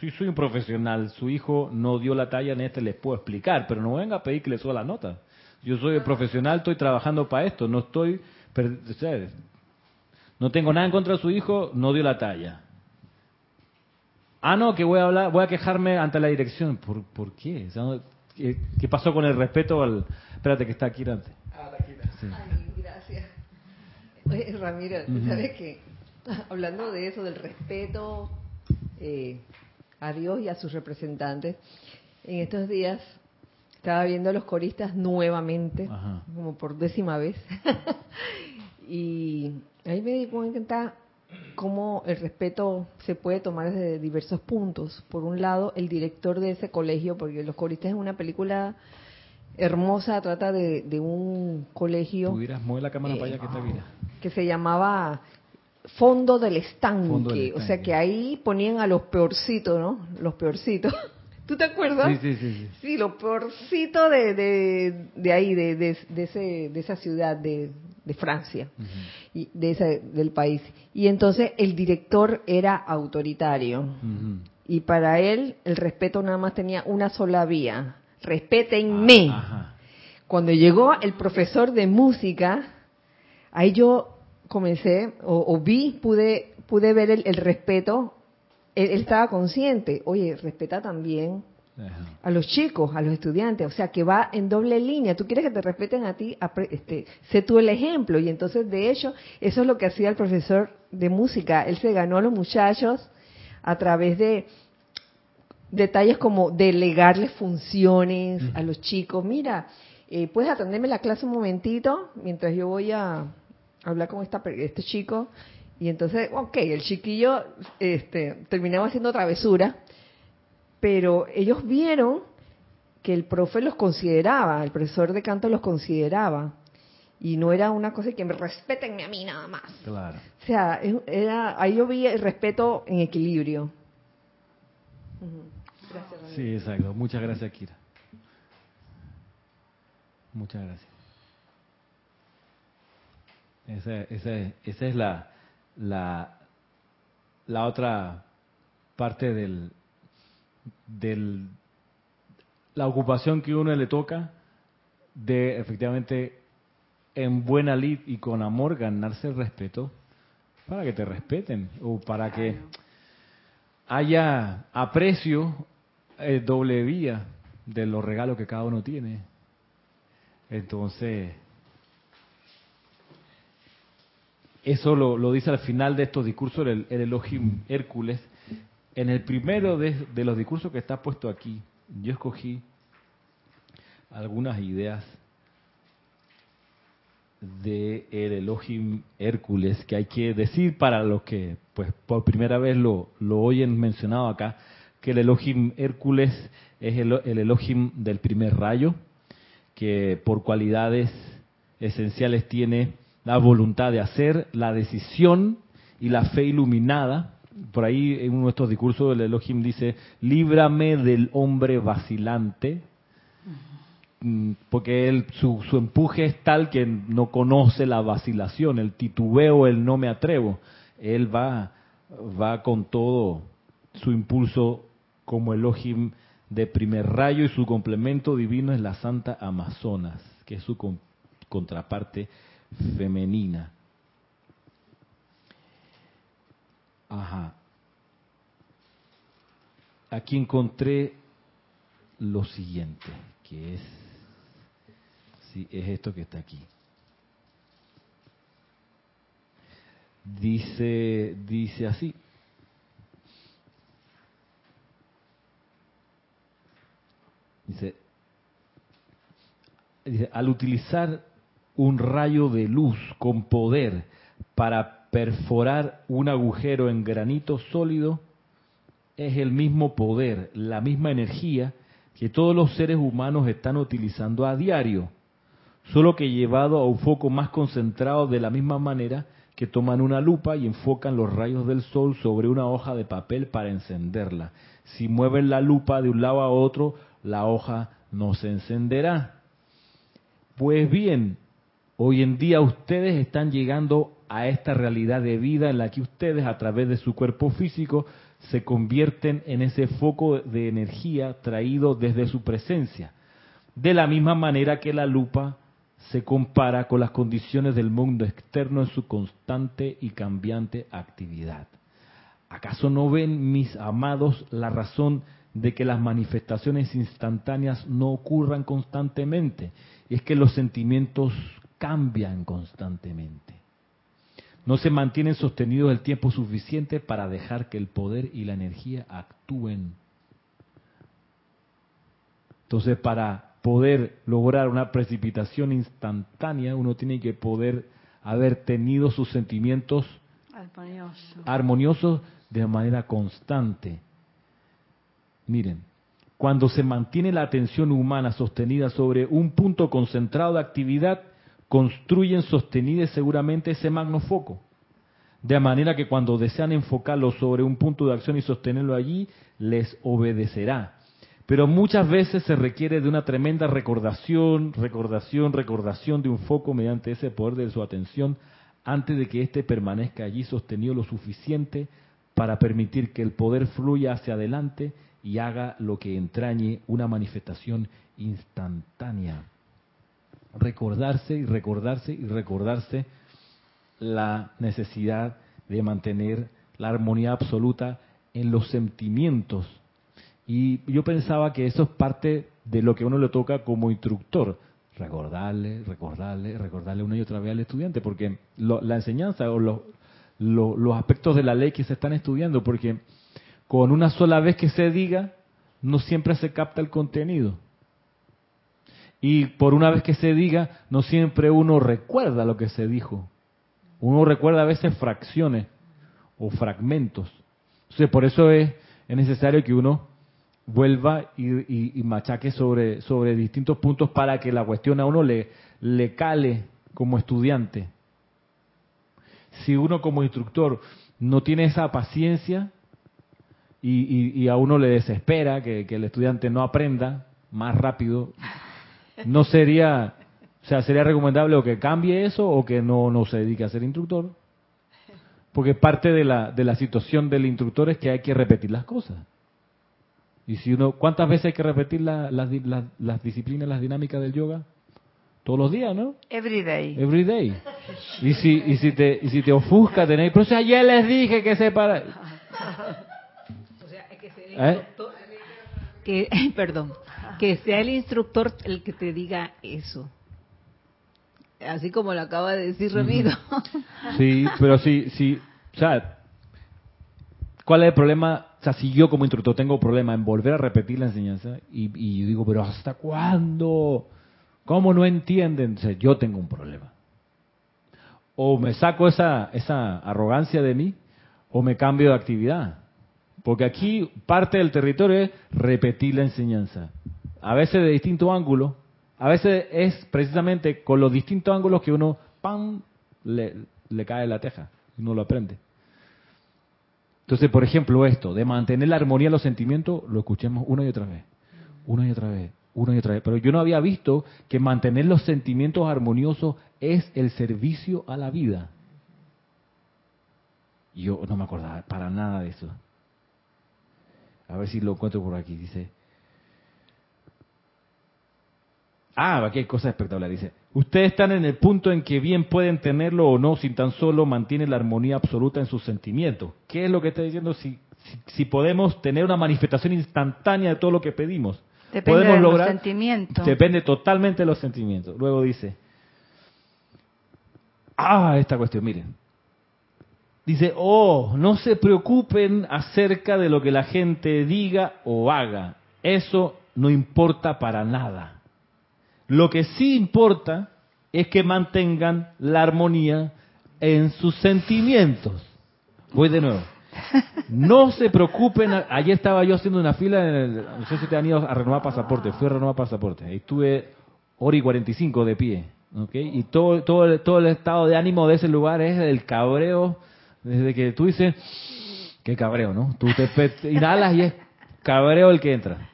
si soy un profesional, su hijo no dio la talla en este, les puedo explicar, pero no venga a pedir que le suba la nota. Yo soy profesional, estoy trabajando para esto, no estoy. No tengo nada en contra de su hijo, no dio la talla. Ah, no, que voy a hablar, voy a quejarme ante la dirección. ¿Por, por qué? ¿Qué, pasó con el respeto al... Espérate que está aquí antes. Ah, está aquí. Ay, gracias. Oye, Ramiro, ¿sabes qué? Hablando de eso, del respeto eh, a Dios y a sus representantes, en estos días estaba viendo a los coristas nuevamente, como por décima vez, y ahí me di cuenta cómo el respeto se puede tomar desde diversos puntos. Por un lado, el director de ese colegio, porque Los Coristas es una película hermosa, trata de, un colegio... la cámara para allá que eh, Que se llamaba Fondo del Estanque, o sea que ahí ponían a los peorcitos, ¿no? Los peorcitos. ¿Tú te acuerdas? Sí, sí, sí. Sí, los peorcitos de, de, ahí, de, de, ese, de esa ciudad, de, de Francia, y de ese, del país. Y entonces el director era autoritario. Y para él el respeto nada más tenía una sola vía. Respétenme. Ah, Cuando llegó el profesor de música, ahí yo comencé, o, vi, pude, pude ver el, respeto. Él, él, estaba consciente, oye, respeta también a los chicos, a los estudiantes, o sea, que va en doble línea. Tú quieres que te respeten a ti, este, sé tú el ejemplo. Y entonces, de hecho, eso es lo que hacía el profesor de música. Él se ganó a los muchachos a través de detalles como delegarles funciones a los chicos. Mira, eh, puedes atenderme la clase un momentito mientras yo voy a hablar con esta, este chico. Y entonces, ok, el chiquillo este, terminaba haciendo travesura pero ellos vieron que el profe los consideraba, el profesor de canto los consideraba. Y no era una cosa que me respeten a mí nada más. Claro. O sea, era, ahí yo vi el respeto en equilibrio. Gracias, Sí, exacto. Muchas gracias, Kira. Muchas gracias. Esa, esa, esa es la, la, la otra parte del, de la ocupación que uno le toca de efectivamente en buena lid y con amor ganarse el respeto para que te respeten o para que haya aprecio eh, doble vía de los regalos que cada uno tiene. Entonces, eso lo, dice al final de estos discursos el, el Elohim Hércules. En el primero de, los discursos que está puesto aquí, yo escogí algunas ideas de el Elohim Hércules que hay que decir para los que pues por primera vez lo, lo oyen mencionado acá, que el Elohim Hércules es el, el Elohim del primer rayo, que por cualidades esenciales tiene la voluntad de hacer, la decisión y la fe iluminada. Por ahí en uno de estos discursos el Elohim dice, líbrame del hombre vacilante, mm, porque él, su, empuje es tal que no conoce la vacilación, el titubeo, el no me atrevo. Él va, va con todo su impulso como Elohim de primer rayo y su complemento divino es la Santa Amazonas, que es su contraparte femenina. Ajá. Aquí encontré lo siguiente, que es, sí, es esto que está aquí. Dice, dice así. Dice, dice, al utilizar un rayo de luz con poder para perforar un agujero en granito sólido, es el mismo poder, la misma energía que todos los seres humanos están utilizando a diario, solo que llevado a un foco más concentrado de la misma manera que toman una lupa y enfocan los rayos del sol sobre una hoja de papel para encenderla. Si mueven la lupa de un lado a otro, la hoja no se encenderá. Pues bien, Hoy en día ustedes están llegando a esta realidad de vida en la que ustedes a través de su cuerpo físico se convierten en ese foco de energía traído desde su presencia. De la misma manera que la lupa se compara con las condiciones del mundo externo en su constante y cambiante actividad. ¿Acaso no ven, mis amados, la razón de que las manifestaciones instantáneas no ocurran constantemente? Y es que los sentimientos cambian constantemente. No se mantienen sostenidos el tiempo suficiente para dejar que el poder y la energía actúen. Entonces, para poder lograr una precipitación instantánea, uno tiene que poder haber tenido sus sentimientos armoniosos de manera constante. Miren, cuando se mantiene la atención humana sostenida sobre un punto concentrado de actividad, construyen sostenido y seguramente ese magno foco. De manera que cuando desean enfocarlo sobre un punto de acción y sostenerlo allí, les obedecerá. Pero muchas veces se requiere de una tremenda recordación, recordación, recordación de un foco mediante ese poder de su atención antes de que éste permanezca allí sostenido lo suficiente para permitir que el poder fluya hacia adelante y haga lo que entrañe una manifestación instantánea recordarse y recordarse y recordarse la necesidad de mantener la armonía absoluta en los sentimientos. Y yo pensaba que eso es parte de lo que uno le toca como instructor, recordarle, recordarle, recordarle una y otra vez al estudiante, porque la enseñanza o los aspectos de la ley que se están estudiando, porque con una sola vez que se diga, no siempre se capta el contenido. Y por una vez que se diga, no siempre uno recuerda lo que se dijo. Uno recuerda a veces fracciones o fragmentos. Entonces, por eso es, necesario que uno vuelva y, machaque sobre, sobre distintos puntos para que la cuestión a uno le, le cale como estudiante. Si uno como instructor no tiene esa paciencia y, a uno le desespera que el estudiante no aprenda más rápido, no sería, o sea, sería recomendable o que cambie eso o que no, no se dedique a ser instructor. Porque parte de la, de la situación del instructor es que hay que repetir las cosas. Y si uno, ¿cuántas veces hay que repetir las, las disciplinas, las dinámicas del yoga? Todos los días, ¿no? Every day. Every day. Y si, y si te, y si te ofusca tener, pero si ayer les dije que se para. O sea, es que se ¿Eh? que, perdón, que sea el instructor el que te diga eso. Así como lo acaba de decir Ramiro. Sí, pero sí, sí, o sea, ¿cuál es el problema? O sea, si yo como instructor tengo problema en volver a repetir la enseñanza y, y yo digo, pero ¿hasta cuándo? ¿Cómo no entienden? O sea, yo tengo un problema. O me saco esa, esa arrogancia de mí o me cambio de actividad. Porque aquí parte del territorio es repetir la enseñanza. A veces de distinto ángulo. A veces es precisamente con los distintos ángulos que uno, ¡pam!, le, le cae la teja. Y uno lo aprende. Entonces, por ejemplo, esto de mantener la armonía de los sentimientos, lo escuchemos una y otra vez. Una y otra vez una y otra vez. Pero yo no había visto que mantener los sentimientos armoniosos es el servicio a la vida. Yo no me acordaba para nada de eso. A ver si lo encuentro por aquí. Dice. Ah, aquí hay cosas espectaculares. Dice, ustedes están en el punto en que bien pueden tenerlo o no sin tan solo mantienen la armonía absoluta en sus sentimientos. ¿Qué es lo que está diciendo? Si, si, si podemos tener una manifestación instantánea de todo lo que pedimos. Depende de los sentimientos. Depende totalmente de los sentimientos. Luego dice, ah, esta cuestión, miren. Dice, oh, no se preocupen acerca de lo que la gente diga o haga. Eso no importa para nada. Lo que sí importa es que mantengan la armonía en sus sentimientos. Voy de nuevo. No se preocupen. Ayer estaba yo haciendo una fila, en el, no sé si te han ido a renovar pasaporte. Fui a renovar pasaporte. Y estuve hora y 45 de pie. ¿okay? Y todo, todo, todo el estado de ánimo de ese lugar es el cabreo. Desde que tú dices, qué cabreo, ¿no? Tú te, inhalas y es cabreo el que entra.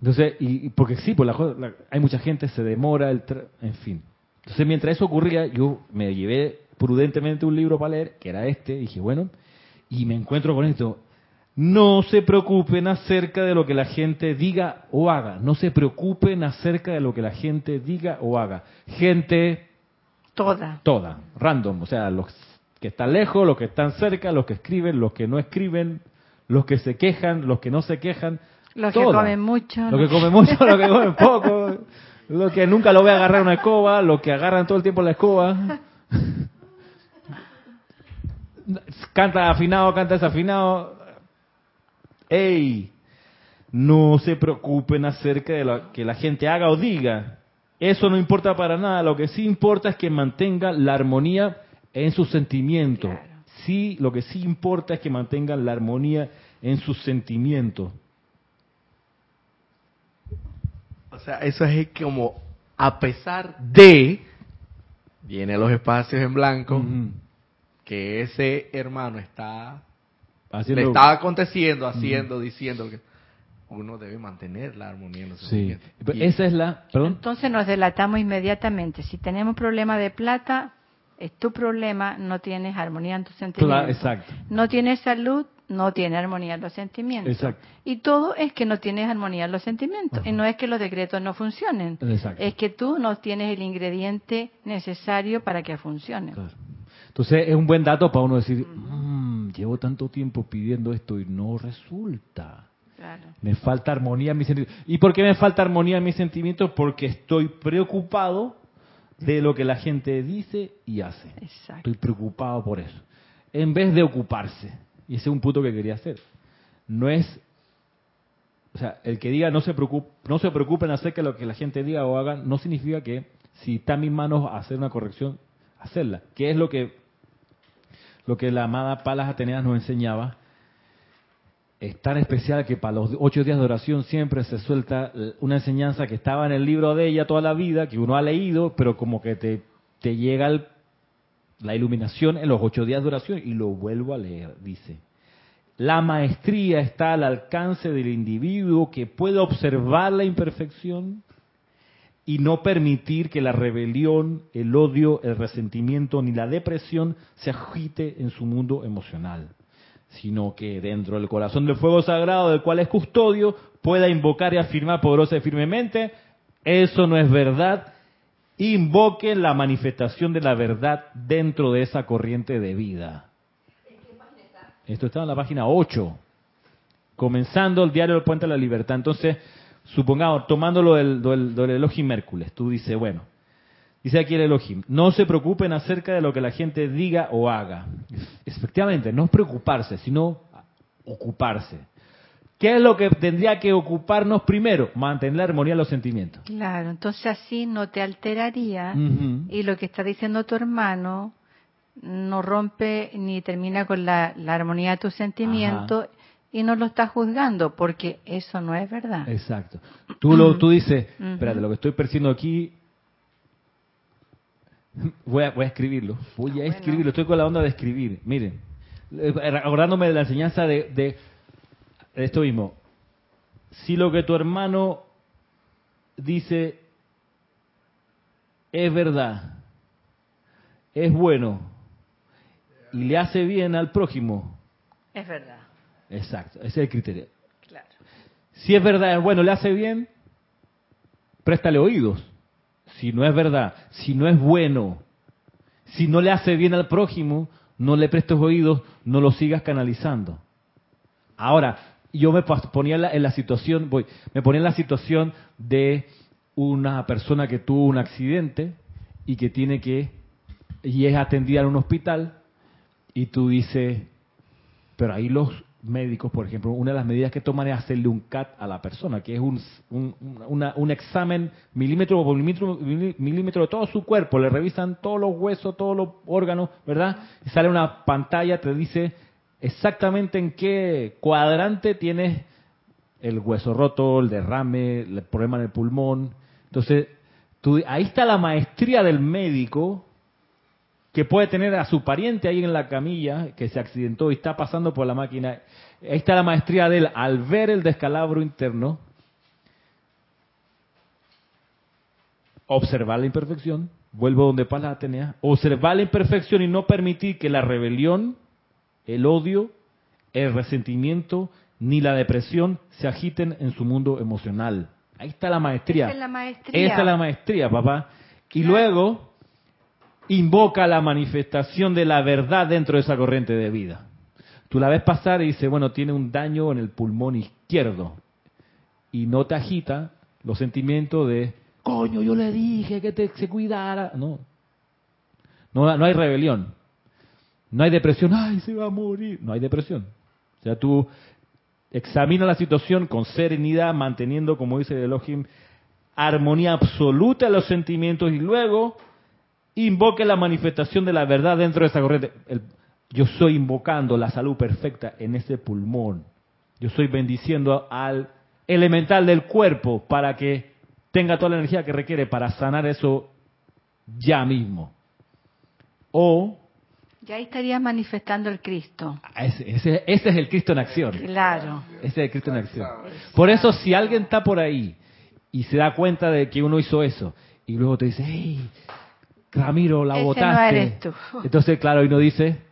Entonces, y, porque sí, pues la, hay mucha gente, se demora, el en fin. Entonces, mientras eso ocurría, yo me llevé prudentemente un libro para leer, que era este, y dije, bueno, y me encuentro con esto. No se preocupen acerca de lo que la gente diga o haga. No se preocupen acerca de lo que la gente diga o haga. Gente... Toda. Toda. Random. O sea, los que están lejos, los que están cerca, los que escriben, los que no escriben, los que se quejan, los que no se quejan. Los que comen mucho. Los que comen mucho, los que comen poco. Los que nunca lo ve agarrar una escoba, los que agarran todo el tiempo la escoba. canta afinado, canta desafinado. ¡Ey! No se preocupen acerca de lo que la gente haga o diga. Eso no importa para nada. Lo que sí importa es que mantengan la armonía en sus sentimientos. Sí, lo que sí importa es que mantengan la armonía en sus sentimientos. O sea, eso es como a pesar de viene los espacios en blanco que ese hermano está le está aconteciendo, haciendo, diciendo que uno debe mantener la armonía en los sí. Esa es la. Entonces nos delatamos inmediatamente. Si tenemos problema de plata, es tu problema, no tienes armonía en tus sentimientos. exacto. No tienes salud, no tienes armonía en los sentimientos. Exacto. Y todo es que no tienes armonía en los sentimientos. Y no es que los decretos no funcionen. Exacto. Es que tú no tienes el ingrediente necesario para que funcionen. Claro. Entonces es un buen dato para uno decir, mm, llevo tanto tiempo pidiendo esto y no resulta. Me falta armonía en mis sentimientos. ¿Y por qué me falta armonía en mis sentimientos? Porque estoy preocupado de lo que la gente dice y hace. Estoy preocupado por eso. En vez de ocuparse. Y ese es un punto que quería hacer. No es, o sea, el que diga no se preocupe, no se preocupen acerca de lo que la gente diga o haga, no significa que si está en mis manos hacer una corrección, hacerla. ¿Qué es lo que lo que la amada Palas Ateneas nos enseñaba, es tan especial que para los ocho días de oración siempre se suelta una enseñanza que estaba en el libro de ella toda la vida, que uno ha leído, pero como que te, te llega la iluminación en los ocho días de oración y lo vuelvo a leer, dice. La maestría está al alcance del individuo que puede observar la imperfección y no permitir que la rebelión, el odio, el resentimiento ni la depresión se agite en su mundo emocional, sino que dentro del corazón del fuego sagrado del cual es custodio pueda invocar y afirmar poderosa y firmemente, eso no es verdad, invoque la manifestación de la verdad dentro de esa corriente de vida. Esto está en la página 8, comenzando el diario del Puente de la Libertad. Entonces, supongamos, tomándolo del, del, del Elohim Hércules, tú dices, bueno, Dice aquí el Elohim, no se preocupen acerca de lo que la gente diga o haga. Efectivamente, no es preocuparse, sino ocuparse. ¿Qué es lo que tendría que ocuparnos primero? Mantener la armonía de los sentimientos. Claro, entonces así no te alteraría y lo que está diciendo tu hermano no rompe ni termina con la, armonía de tus sentimientos y no lo estás juzgando porque eso no es verdad. Exacto. Tú, lo, tú dices, espérate, lo que estoy percibiendo aquí, voy a, voy a escribirlo, voy a escribirlo, estoy con la onda de escribir. Miren, eh, acordándome de la enseñanza de esto mismo. Si lo que tu hermano dice es verdad, es bueno y le hace bien al prójimo. Es verdad. Exacto, ese es el criterio. Claro. Si es verdad, es bueno, le hace bien, préstale oídos. Si no es verdad, si no es bueno, si no le hace bien al prójimo, no le prestes oídos, no lo sigas canalizando. Ahora, yo me ponía en la, situación, voy, me ponía en la situación de una persona que tuvo un accidente y que tiene que, y es atendida en un hospital, y tú dices, pero ahí los médicos, por ejemplo, una de las medidas que toman es hacerle un CAT a la persona, que es un, un, examen milímetro por milímetro, milímetro de todo su cuerpo, le revisan todos los huesos, todos los órganos, ¿verdad? Y sale una pantalla, te dice exactamente en qué cuadrante tienes el hueso roto, el derrame, el problema en el pulmón. Entonces, ahí está la maestría del médico que puede tener a su pariente ahí en la camilla que se accidentó y está pasando por la máquina. Ahí está la maestría de él al ver el descalabro interno, observar la imperfección, vuelvo donde Paz Atenea, observar la imperfección y no permitir que la rebelión el odio, el resentimiento ni la depresión se agiten en su mundo emocional. Ahí está la maestría. Esa es la maestría. Esa es la maestría, papá. Y luego invoca la manifestación de la verdad dentro de esa corriente de vida. Tú la ves pasar y dices, bueno, tiene un daño en el pulmón izquierdo. Y no te agita los sentimientos de, coño, yo le dije que te, se cuidara. No. No, no hay rebelión. No hay depresión, ay, se va a morir. No hay depresión. O sea, tú examina la situación con serenidad, manteniendo, como dice el Elohim, armonía absoluta de los sentimientos y luego invoque la manifestación de la verdad dentro de esa corriente. yo estoy invocando la salud perfecta en ese pulmón. Yo estoy bendiciendo al elemental del cuerpo para que tenga toda la energía que requiere para sanar eso ya mismo. O ya ahí estarías manifestando el Cristo. Ah, ese, es el Cristo en acción. Claro. Ese es el Cristo en acción. Por eso, si alguien está por ahí y se da cuenta de que uno hizo eso, y luego te dice, hey, Ramiro, la botaste. Entonces, claro, y uno dice,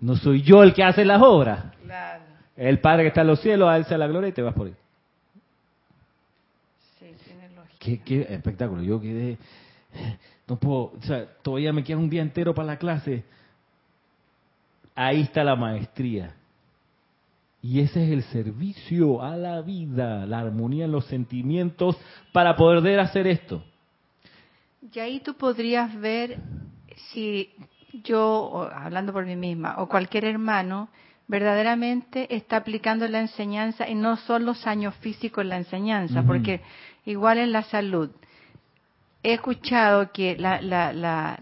no soy yo el que hace las obras. Claro. El Padre que está en los cielos, a él sea la gloria y te vas por ahí. Sí, tiene lógica. Qué, qué espectáculo. Yo quedé no puedo, o sea, todavía me queda un día entero para la clase. Ahí está la maestría. Y ese es el servicio a la vida, la armonía en los sentimientos para poder hacer esto. Y ahí tú podrías ver si yo, hablando por mí misma, o cualquier hermano, verdaderamente está aplicando la enseñanza y no son los años físicos en la enseñanza, porque igual en la salud, he escuchado que la, la, la,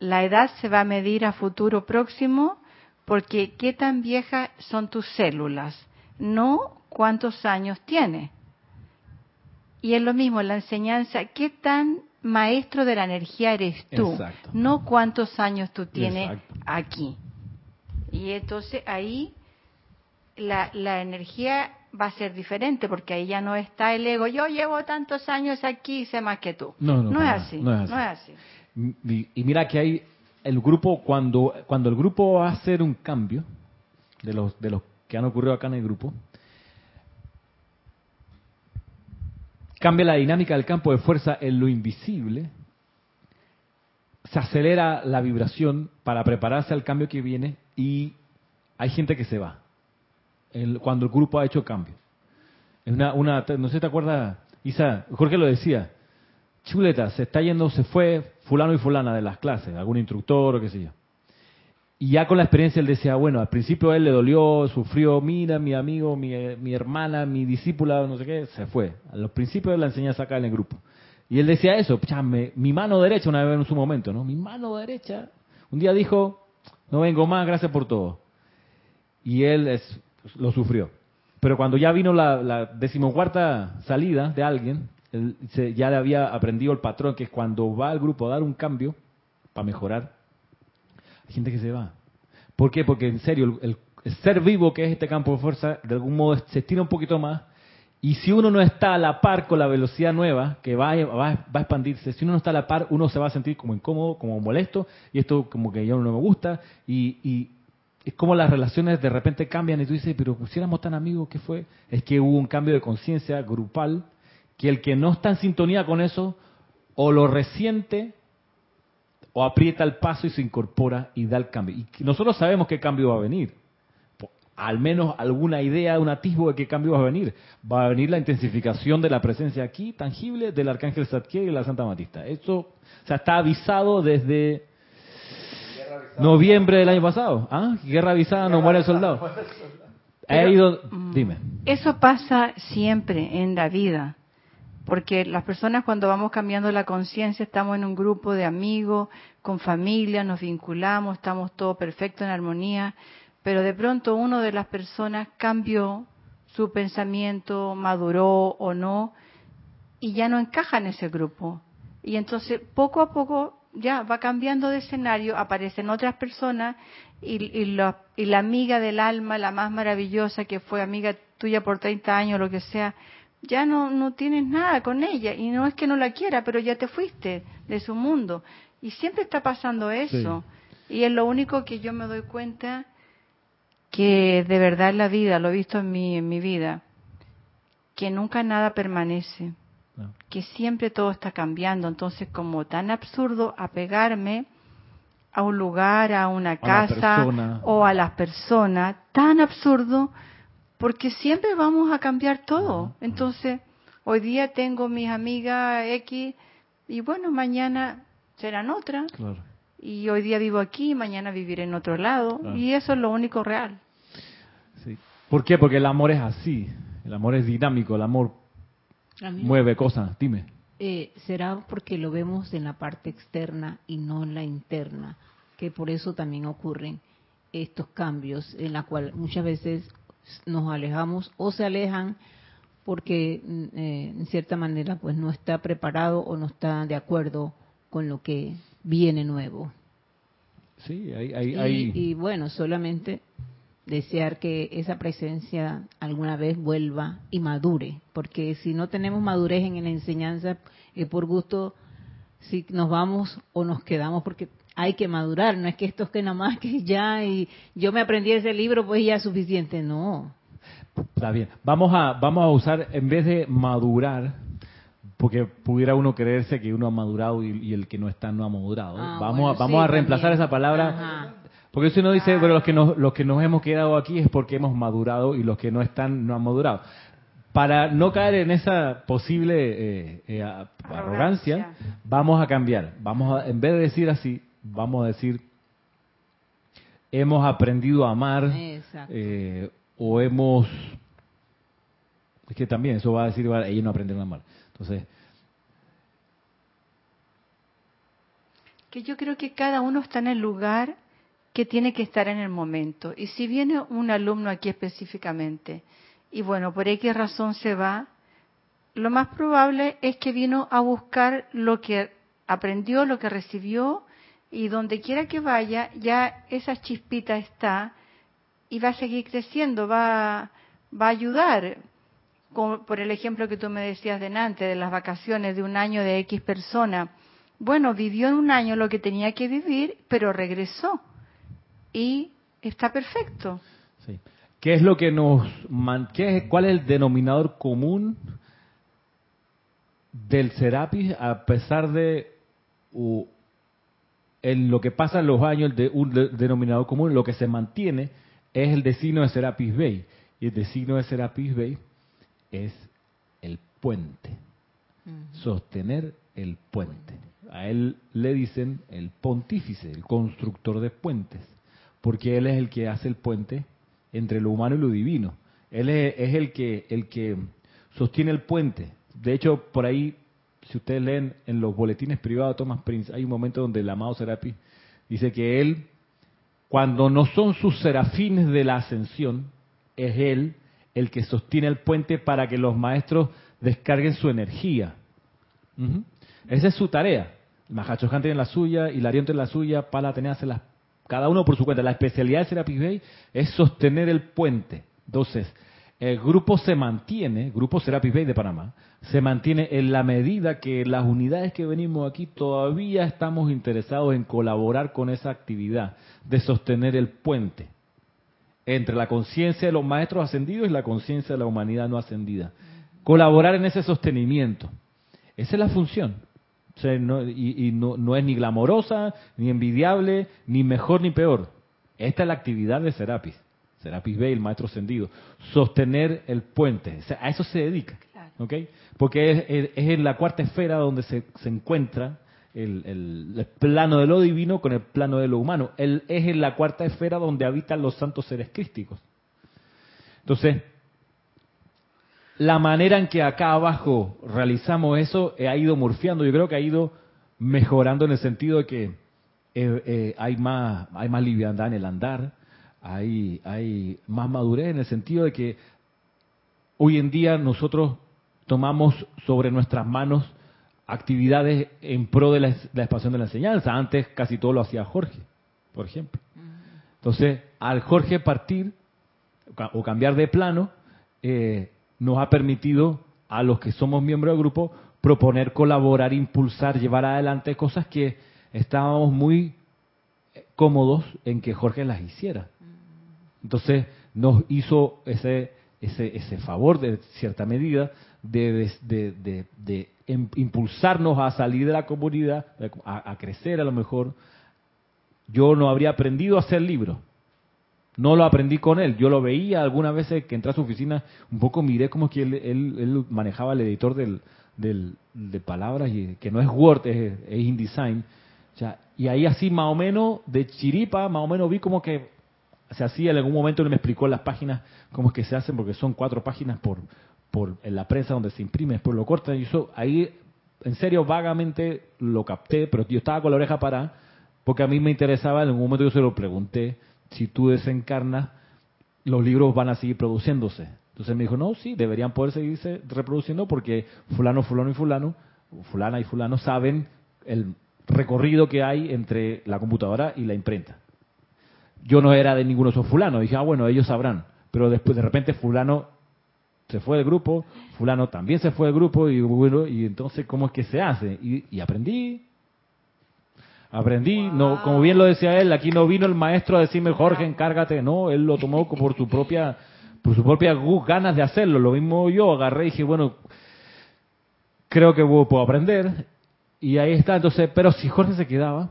la edad se va a medir a futuro próximo porque qué tan viejas son tus células, no cuántos años tienes. Y es lo mismo, la enseñanza, qué tan maestro de la energía eres tú, no cuántos años tú tienes aquí. Y entonces ahí la, la energía va a ser diferente porque ahí ya no está el ego, yo llevo tantos años aquí y sé más que tú. No, no, no, es, así, no es así. Y, mira que hay el grupo, cuando, cuando el grupo va a hacer un cambio, de los, de los que han ocurrido acá en el grupo, cambia la dinámica del campo de fuerza en lo invisible, se acelera la vibración para prepararse al cambio que viene y hay gente que se va cuando el grupo ha hecho cambio. Es una, una, no sé te acuerdas, Isa, Jorge lo decía, chuleta, se está yendo, se fue fulano y fulana de las clases, algún instructor o qué sé yo. Y ya con la experiencia él decía, bueno, al principio él le dolió, sufrió, mira, mi amigo, mi, mi hermana, mi discípula, no sé qué, se fue. A los principios de la enseñanza acá en el grupo. Y él decía eso, mi mano derecha, una vez en su momento, ¿no? Mi mano derecha. Un día dijo, no vengo más, gracias por todo. Y él es, lo sufrió. Pero cuando ya vino la, la decimocuarta salida de alguien, ya le había aprendido el patrón, que es cuando va al grupo a dar un cambio para mejorar, gente que se va. ¿Por qué? Porque en serio, el, ser vivo que es este campo de fuerza, de algún modo se estira un poquito más. Y si uno no está a la par con la velocidad nueva, que va, va, a expandirse, si uno no está a la par, uno se va a sentir como incómodo, como molesto, y esto como que ya no me gusta, y, y es como las relaciones de repente cambian y tú dices, pero si éramos tan amigos, ¿qué fue? Es que hubo un cambio de conciencia grupal, que el que no está en sintonía con eso, o lo resiente o aprieta el paso y se incorpora y da el cambio. Y nosotros sabemos qué cambio va a venir. Al menos alguna idea, un atisbo de qué cambio va a venir. Va a venir la intensificación de la presencia aquí, tangible, del Arcángel Satkiel y la Santa Matista. Esto o sea, está avisado desde noviembre del año pasado. ¿Ah? Guerra avisada, no muere el soldado. ido, dime. Eso pasa siempre en la vida. Porque las personas cuando vamos cambiando la conciencia estamos en un grupo de amigos, con familia, nos vinculamos, estamos todo perfecto en armonía, pero de pronto uno de las personas cambió su pensamiento, maduró o no, y ya no encaja en ese grupo. Y entonces poco a poco ya va cambiando de escenario, aparecen otras personas y, y, y la amiga del alma, la más maravillosa que fue amiga tuya por 30 años, lo que sea, ya no, no tienes nada con ella y no es que no la quiera, pero ya te fuiste de su mundo. Y siempre está pasando eso. Y es lo único que yo me doy cuenta que de verdad en la vida, lo he visto en mi, en mi vida, que nunca nada permanece, que siempre todo está cambiando. Entonces, como tan absurdo apegarme a un lugar, a una casa o a las personas, tan absurdo porque siempre vamos a cambiar todo. Entonces, hoy día tengo mis amigas X y bueno, mañana serán otras. Y hoy día vivo aquí, mañana viviré en otro lado. Y eso es lo único real. Sí. ¿Por qué? Porque el amor es así. El amor es dinámico, el amor mueve cosas. Dime. Eh, será porque lo vemos en la parte externa y no en la interna, que por eso también ocurren estos cambios, en la cual muchas veces nos alejamos o se alejan porque eh, en cierta manera pues no está preparado o no está de acuerdo con lo que viene nuevo. Sí, hay, Y, bueno, solamente desear que esa presencia alguna vez vuelva y madure, porque si no tenemos madurez en la enseñanza, eh, por gusto, si nos vamos o nos quedamos, porque hay que madurar, no es que esto es que nada más que ya y yo me aprendí ese libro, pues ya es suficiente, no. Está bien. Vamos a vamos a usar en vez de madurar porque pudiera uno creerse que uno ha madurado y, el que no está no ha madurado. Ah, vamos a, vamos a reemplazar esa palabra porque si uno dice, pero los que nos los que nos hemos quedado aquí es porque hemos madurado y los que no están no han madurado. Para no caer en esa posible eh, eh, arrogancia, vamos a cambiar. Vamos a, en vez de decir así, vamos a decir, hemos aprendido a amar eh, o hemos... Es que también eso va a decir, ellos no aprendieron a amar. Entonces... Que yo creo que cada uno está en el lugar que tiene que estar en el momento. Y si viene un alumno aquí específicamente, y bueno, por X razón se va, lo más probable es que vino a buscar lo que aprendió, lo que recibió, y donde quiera que vaya, ya esa chispita está y va a seguir creciendo, va, va a ayudar. Como por el ejemplo que tú me decías de Nantes, de las vacaciones de un año de X persona. Bueno, vivió en un año lo que tenía que vivir, pero regresó. Y está perfecto. Sí. ¿Qué es lo que nos... Qué ¿Cuál es el denominador común del Serapis a pesar de en lo que pasa en los años, de un denominador común, lo que se mantiene es el destino de Serapis Bay. Y el destino de Serapis Bay es el puente. sostener el puente. A él le dicen el pontífice, el constructor de puentes, porque él es el que hace el puente entre lo humano y lo divino. Él es, el que el que sostiene el puente. De hecho, por ahí, si ustedes leen en los boletines privados de Thomas Prince, hay un momento donde el amado Serapi dice que él, cuando no son sus serafines de la ascensión, es él el que sostiene el puente para que los maestros descarguen su energía. Esa es su tarea. Mahachohan tiene la suya, Hilarión tiene la suya, Pala hace las, cada uno por su cuenta. La especialidad de Serapis Bay es sostener el puente. Entonces, el grupo se mantiene, Grupo Serapis Bay de Panamá, se mantiene en la medida que las unidades que venimos aquí todavía estamos interesados en colaborar con esa actividad de sostener el puente entre la conciencia de los maestros ascendidos y la conciencia de la humanidad no ascendida. Colaborar en ese sostenimiento. Esa es la función. y, no, no, es ni glamorosa, ni envidiable, ni mejor ni peor. Esta es la actividad de Serapis. Serapis B, el maestro ascendido. Sostener el puente. a eso se dedica. Porque es, en la cuarta esfera donde se, se encuentra el, plano de lo divino con el plano de lo humano. Él es en la cuarta esfera donde habitan los santos seres crísticos. Entonces, la manera en que acá abajo realizamos eso ha ido morfiando, yo creo que ha ido mejorando en el sentido de que eh, eh, hay más hay más liviandad en el andar, hay, hay más madurez en el sentido de que hoy en día nosotros tomamos sobre nuestras manos actividades en pro de la, expansión de la enseñanza. Antes casi todo lo hacía Jorge, por ejemplo. Entonces, al Jorge partir o cambiar de plano, eh, nos ha permitido a los que somos miembros del grupo proponer, colaborar, impulsar, llevar adelante cosas que estábamos muy cómodos en que Jorge las hiciera. Entonces nos hizo ese, ese, ese favor de cierta medida de, de, de, impulsarnos a salir de la comunidad, a, crecer a lo mejor. Yo no habría aprendido a hacer libros. No lo aprendí con él. Yo lo veía algunas veces que entré a su oficina, un poco miré como que él, él, manejaba el editor del, del, de palabras, y, que no es Word, es, es InDesign. O y ahí así más o menos, de chiripa, más o menos vi como que se hacía en algún momento, él me explicó las páginas, cómo es que se hacen, porque son cuatro páginas por, por en la prensa donde se imprime, después lo cortan. Y eso ahí, en serio, vagamente lo capté, pero yo estaba con la oreja para porque a mí me interesaba, en algún momento yo se lo pregunté, si tú desencarnas, los libros van a seguir produciéndose. Entonces me dijo, no, sí, deberían poder seguirse reproduciendo porque fulano, fulano y fulano, fulana y fulano saben el recorrido que hay entre la computadora y la imprenta. Yo no era de ninguno de esos fulanos, dije, ah, bueno, ellos sabrán. Pero después de repente fulano se fue del grupo, fulano también se fue del grupo y bueno, y entonces cómo es que se hace y, aprendí, aprendí, no, como bien lo decía él, aquí no vino el maestro a decirme Jorge encárgate, no, él lo tomó por su propia, por su propia ganas de hacerlo, lo mismo yo agarré y dije bueno, creo que puedo aprender y ahí está, entonces, pero si Jorge se quedaba,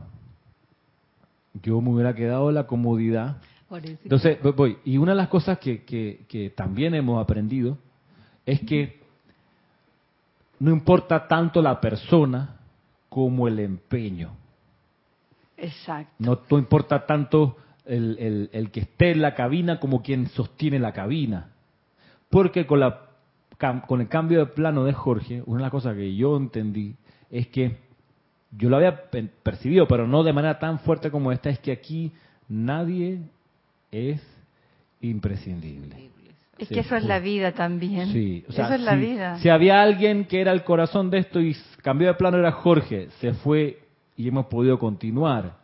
yo me hubiera quedado la comodidad. Entonces, voy, y una de las cosas que, que, que también hemos aprendido es que no importa tanto la persona como el empeño. Exacto. No, importa tanto el, el, que esté en la cabina como quien sostiene la cabina. Porque con, la, con el cambio de plano de Jorge, una de las cosas que yo entendí es que yo lo había percibido, pero no de manera tan fuerte como esta, es que aquí nadie es imprescindible. Es que eso es la vida también. Sí, eso es la vida. Si había alguien que era el corazón de esto y cambió de plano era Jorge, se fue y hemos podido continuar.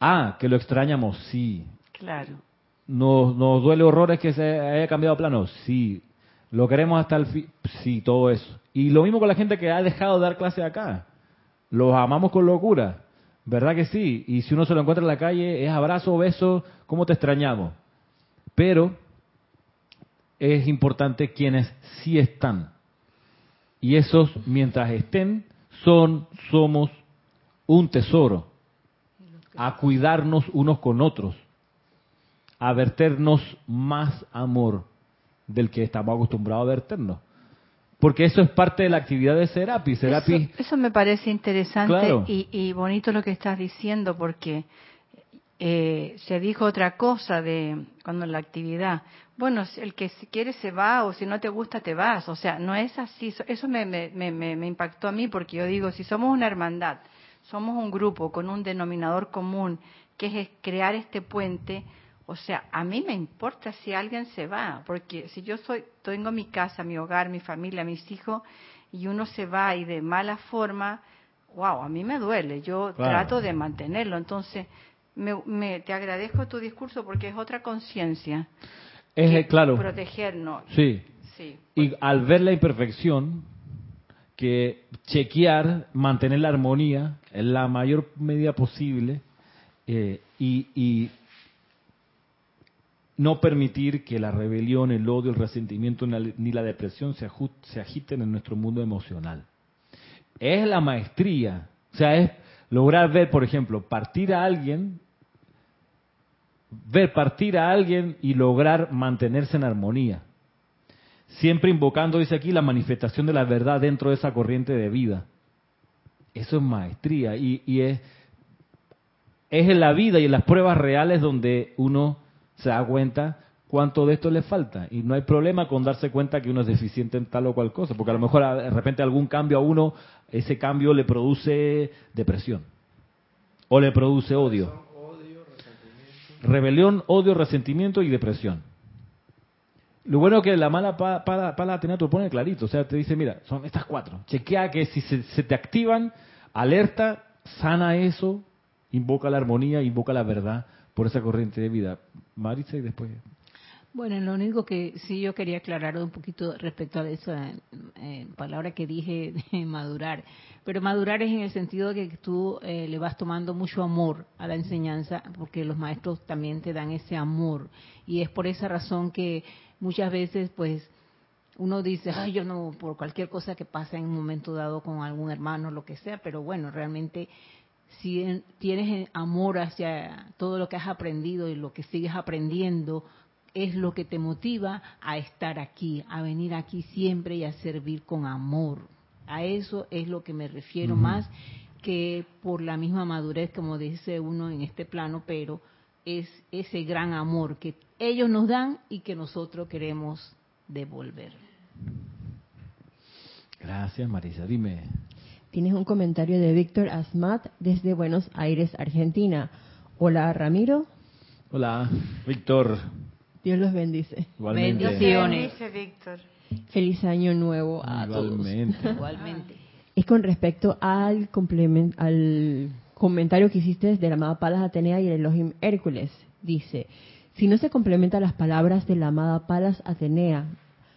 Ah, que lo extrañamos, sí. Claro. Nos, nos duele horrores que se haya cambiado de plano, sí. Lo queremos hasta el fin, sí, todo eso. Y lo mismo con la gente que ha dejado de dar clase acá. Los amamos con locura, ¿verdad que sí? Y si uno se lo encuentra en la calle, es abrazo, beso, ¿cómo te extrañamos? Pero es importante quienes sí están. Y esos, mientras estén, son, somos un tesoro. A cuidarnos unos con otros. A verternos más amor del que estamos acostumbrados a verternos. Porque eso es parte de la actividad de Serapi. Serapi eso, me parece interesante y, bonito lo que estás diciendo, porque eh, se dijo otra cosa de cuando la actividad. Bueno, el que si quiere se va o si no te gusta te vas. O sea, no es así. Eso me, me, me, me impactó a mí porque yo digo, si somos una hermandad, somos un grupo con un denominador común, que es crear este puente, o sea, a mí me importa si alguien se va, porque si yo soy, tengo mi casa, mi hogar, mi familia, mis hijos, y uno se va y de mala forma, wow, a mí me duele. Yo trato de mantenerlo. Entonces, me, te agradezco tu discurso porque es otra conciencia. Es claro. Protegernos. Sí. sí. Y al ver la imperfección, que chequear, mantener la armonía en la mayor medida posible eh, y no permitir que la rebelión, el odio, el resentimiento ni la depresión se, se agiten en nuestro mundo emocional. Es la maestría, o sea, es lograr ver, por ejemplo, partir a alguien, ver partir a alguien y lograr mantenerse en armonía. Siempre invocando, dice aquí, la manifestación de la verdad dentro de esa corriente de vida. Eso es maestría y, y es, es en la vida y en las pruebas reales donde uno se da cuenta cuánto de esto le falta. Y no hay problema con darse cuenta que uno es deficiente en tal o cual cosa, porque a lo mejor de repente algún cambio a uno, ese cambio le produce depresión o le produce odio. Rebelión, odio, resentimiento y depresión. Lo bueno es que la mala pala, pala, te lo pone clarito, o sea, te dice, mira, son estas cuatro. Chequea que si se te activan, alerta, sana eso, invoca la armonía, invoca la verdad por esa corriente de vida. Marisa y después. Bueno, lo único que sí yo quería aclarar un poquito respecto a esa palabra que dije de madurar. Pero madurar es en el sentido de que tú eh, le vas tomando mucho amor a la enseñanza, porque los maestros también te dan ese amor. Y es por esa razón que muchas veces, pues, uno dice, ay, yo no, por cualquier cosa que pase en un momento dado con algún hermano, lo que sea, pero bueno, realmente si tienes amor hacia todo lo que has aprendido y lo que sigues aprendiendo, es lo que te motiva a estar aquí, a venir aquí siempre y a servir con amor. A eso es lo que me refiero más que por la misma madurez, como dice uno en este plano, pero es ese gran amor que ellos nos dan y que nosotros queremos devolver. Gracias, Marisa. Dime. Tienes un comentario de Víctor Asmat desde Buenos Aires, Argentina. Hola, Ramiro. Hola, Víctor. Dios los bendice. Igualmente. Bendiciones, Víctor. Feliz año nuevo a Igualmente. todos. Igualmente. Es con respecto al, al comentario que hiciste de la amada Palas Atenea y el Elohim Hércules. Dice, si no se complementan las palabras de la amada Palas Atenea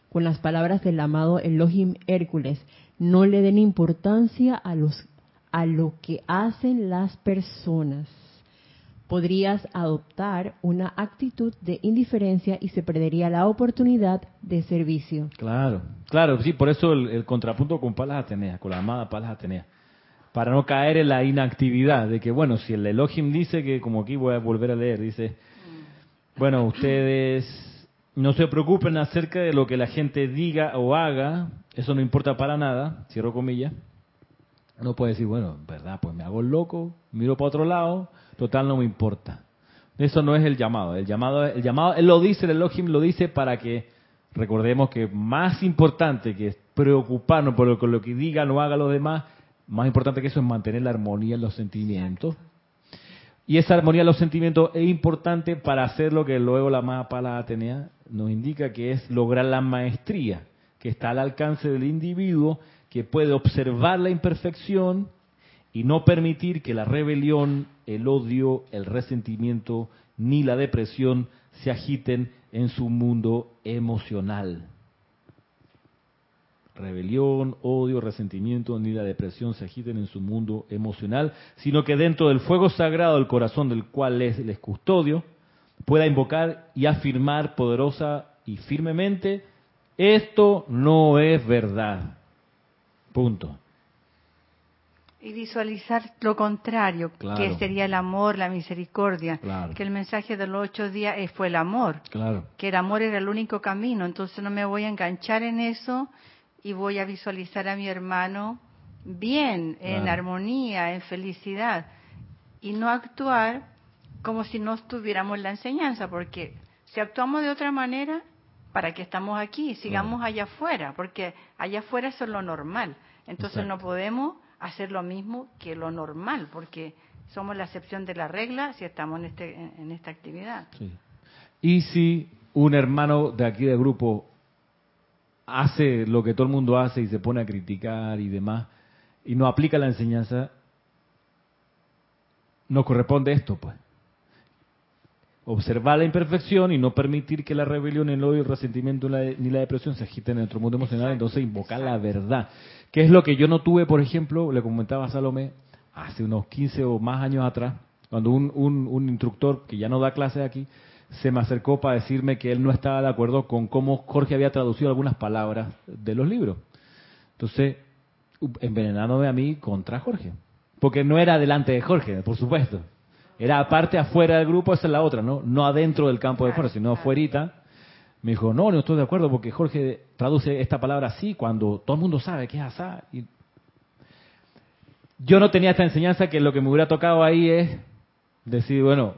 con las palabras del amado Elohim Hércules, no le den importancia a los a lo que hacen las personas. Podrías adoptar una actitud de indiferencia y se perdería la oportunidad de servicio. Claro, claro, sí, por eso el, contrapunto con Palas Atenea, con la amada Palas Atenea. Para no caer en la inactividad de que, bueno, si el Elohim dice que, como aquí voy a volver a leer, dice, bueno, ustedes no se preocupen acerca de lo que la gente diga o haga, eso no importa para nada, cierro comillas. No puede decir, bueno, verdad, pues me hago loco, miro para otro lado, total no me importa. Eso no es el llamado. El llamado, el llamado, él lo dice, el Elohim lo dice para que recordemos que más importante que preocuparnos por lo, lo que digan o hagan los demás, más importante que eso es mantener la armonía en los sentimientos. Y esa armonía en los sentimientos es importante para hacer lo que luego la más pala Atenea nos indica que es lograr la maestría que está al alcance del individuo, que puede observar la imperfección y no permitir que la rebelión, el odio, el resentimiento ni la depresión se agiten en su mundo emocional. Rebelión, odio, resentimiento ni la depresión se agiten en su mundo emocional, sino que dentro del fuego sagrado del corazón del cual es custodio, pueda invocar y afirmar poderosa y firmemente esto no es verdad. Punto. Y visualizar lo contrario, que sería el amor, la misericordia. Que el mensaje de los ocho días fue el amor. Claro. Que el amor era el único camino. Entonces no me voy a enganchar en eso y voy a visualizar a mi hermano bien, en armonía, en felicidad, y no actuar como si no estuviéramos en la enseñanza, porque si actuamos de otra manera, ¿para qué estamos aquí? Sigamos allá afuera, porque allá afuera eso es lo normal. Entonces no podemos hacer lo mismo que lo normal, porque somos la excepción de la regla si estamos en, este, en esta actividad. Y si un hermano de aquí del grupo hace lo que todo el mundo hace y se pone a criticar y demás, y no aplica la enseñanza, nos corresponde esto, pues. Observar la imperfección y no permitir que la rebelión, el odio, el resentimiento ni la depresión se agiten en nuestro mundo emocional, entonces invocar la verdad. Que es lo que yo no tuve, por ejemplo, le comentaba a Salomé, hace unos 15 o más años atrás, cuando un, un, instructor que ya no da clase aquí, se me acercó para decirme que él no estaba de acuerdo con cómo Jorge había traducido algunas palabras de los libros. Entonces, envenenándome a mí contra Jorge. Porque no era delante de Jorge, por supuesto. Era aparte afuera del grupo, esa es la otra, ¿no? No adentro del campo de fuerza, sino afuera. Me dijo, no, no estoy de acuerdo porque Jorge traduce esta palabra así cuando todo el mundo sabe que es asá. Y yo no tenía esta enseñanza que lo que me hubiera tocado ahí es decir, bueno,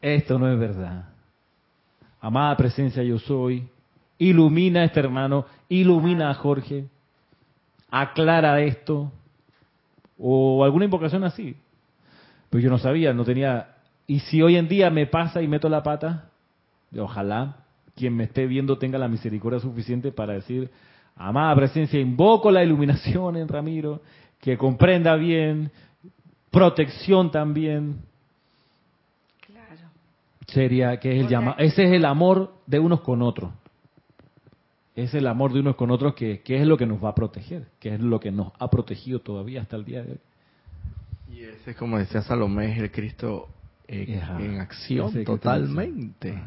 esto no es verdad. Amada presencia yo soy, ilumina a este hermano, ilumina a Jorge, aclara esto, o alguna invocación así. Pero yo no sabía, no tenía... Y si hoy en día me pasa y meto la pata, ojalá quien me esté viendo tenga la misericordia suficiente para decir, amada presencia, invoco la iluminación en Ramiro, que comprenda bien, protección también. Claro. Sería que es el llama, ese es el amor de unos con otros es el amor de unos con otros que, es lo que nos va a proteger, que es lo que nos ha protegido todavía hasta el día de hoy. Y ese, es como decía Salomé, es el Cristo en, acción totalmente.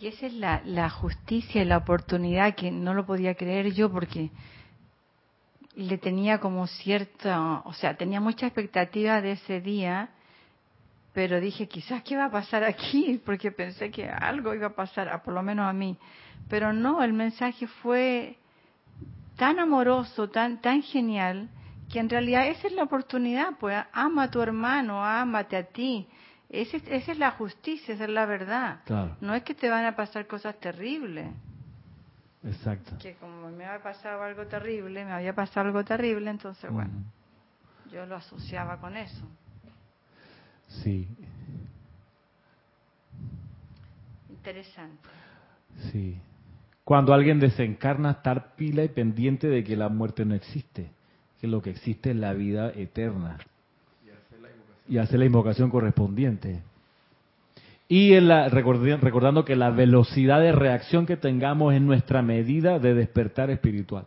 Y esa es la, la justicia y la oportunidad que no lo podía creer yo porque le tenía como cierta, o sea, tenía mucha expectativa de ese día pero dije, quizás qué va a pasar aquí, porque pensé que algo iba a pasar, por lo menos a mí. Pero no, el mensaje fue tan amoroso, tan, tan genial, que en realidad esa es la oportunidad, pues ama a tu hermano, ámate a ti. Esa es, esa es la justicia, esa es la verdad. No es que te van a pasar cosas terribles. Exacto. Que como me había pasado algo terrible, me había pasado algo terrible, entonces bueno, yo lo asociaba con eso. Sí. Interesante. Sí. Cuando alguien desencarna, estar pila y pendiente de que la muerte no existe, que lo que existe es la vida eterna. Y hacer la invocación, correspondiente. Y en la, recordando que la velocidad de reacción que tengamos es nuestra medida de despertar espiritual.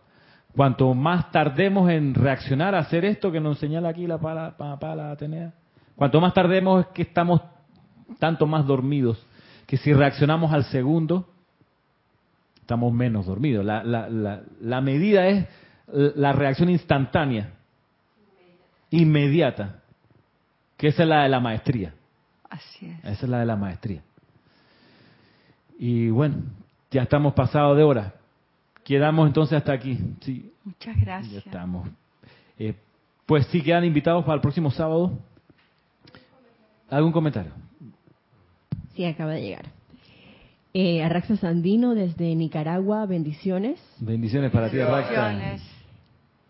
Cuanto más tardemos en reaccionar a hacer esto que nos señala aquí la pala, pala Atenea, Cuanto más tardemos es que estamos tanto más dormidos, que si reaccionamos al segundo, estamos menos dormidos. La, la, la, medida es la reacción instantánea, inmediata, que esa es la de la maestría. Así es. Esa es la de la maestría. Y bueno, ya estamos pasados de hora. Quedamos entonces hasta aquí. Sí. Muchas gracias. Ya estamos. Eh, pues sí, quedan invitados para el próximo sábado. ¿Algún comentario? Sí, acaba de llegar. Eh, Arraxa Sandino desde Nicaragua, bendiciones. Bendiciones para ti, Arraxa.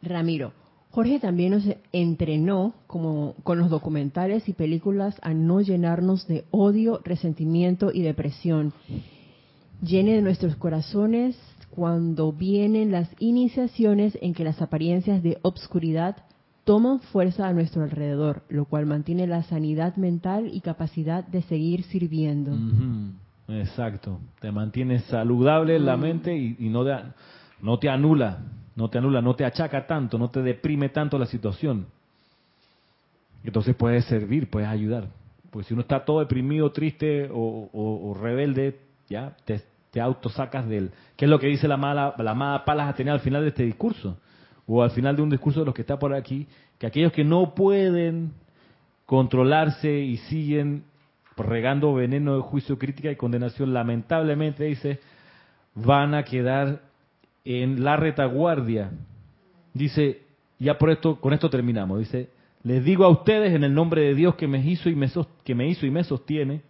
Ramiro, Jorge también nos entrenó como con los documentales y películas a no llenarnos de odio, resentimiento y depresión. Llene de nuestros corazones cuando vienen las iniciaciones en que las apariencias de obscuridad toman fuerza a nuestro alrededor, lo cual mantiene la sanidad mental y capacidad de seguir sirviendo. Exacto, te mantiene saludable en la mm. mente y, no, no te anula, no te anula, no te achaca tanto, no te deprime tanto la situación. Entonces puedes servir, puedes ayudar. Porque si uno está todo deprimido, triste o, rebelde, ya te, te autosacas del... ¿Qué es lo que dice la mala, la amada Palas Atenea al final de este discurso? o al final de un discurso de los que está por aquí, que aquellos que no pueden controlarse y siguen regando veneno de juicio, crítica y condenación, lamentablemente dice, van a quedar en la retaguardia. Dice, ya por esto, con esto terminamos. Dice, les digo a ustedes en el nombre de Dios que me hizo y me, que me, hizo y me sostiene,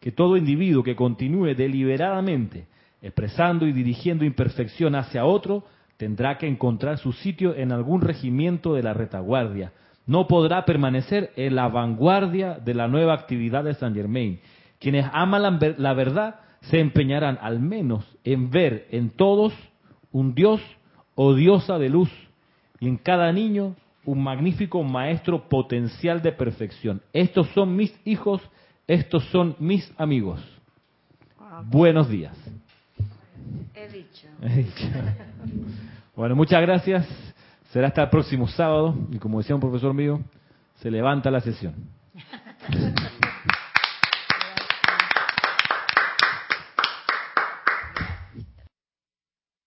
que todo individuo que continúe deliberadamente expresando y dirigiendo imperfección hacia otro, tendrá que encontrar su sitio en algún regimiento de la retaguardia. No podrá permanecer en la vanguardia de la nueva actividad de Saint Germain. Quienes aman la verdad se empeñarán al menos en ver en todos un Dios o diosa de luz y en cada niño un magnífico maestro potencial de perfección. Estos son mis hijos, estos son mis amigos. Buenos días. He dicho. Bueno, muchas gracias. Será hasta el próximo sábado y como decía un profesor mío, se levanta la sesión.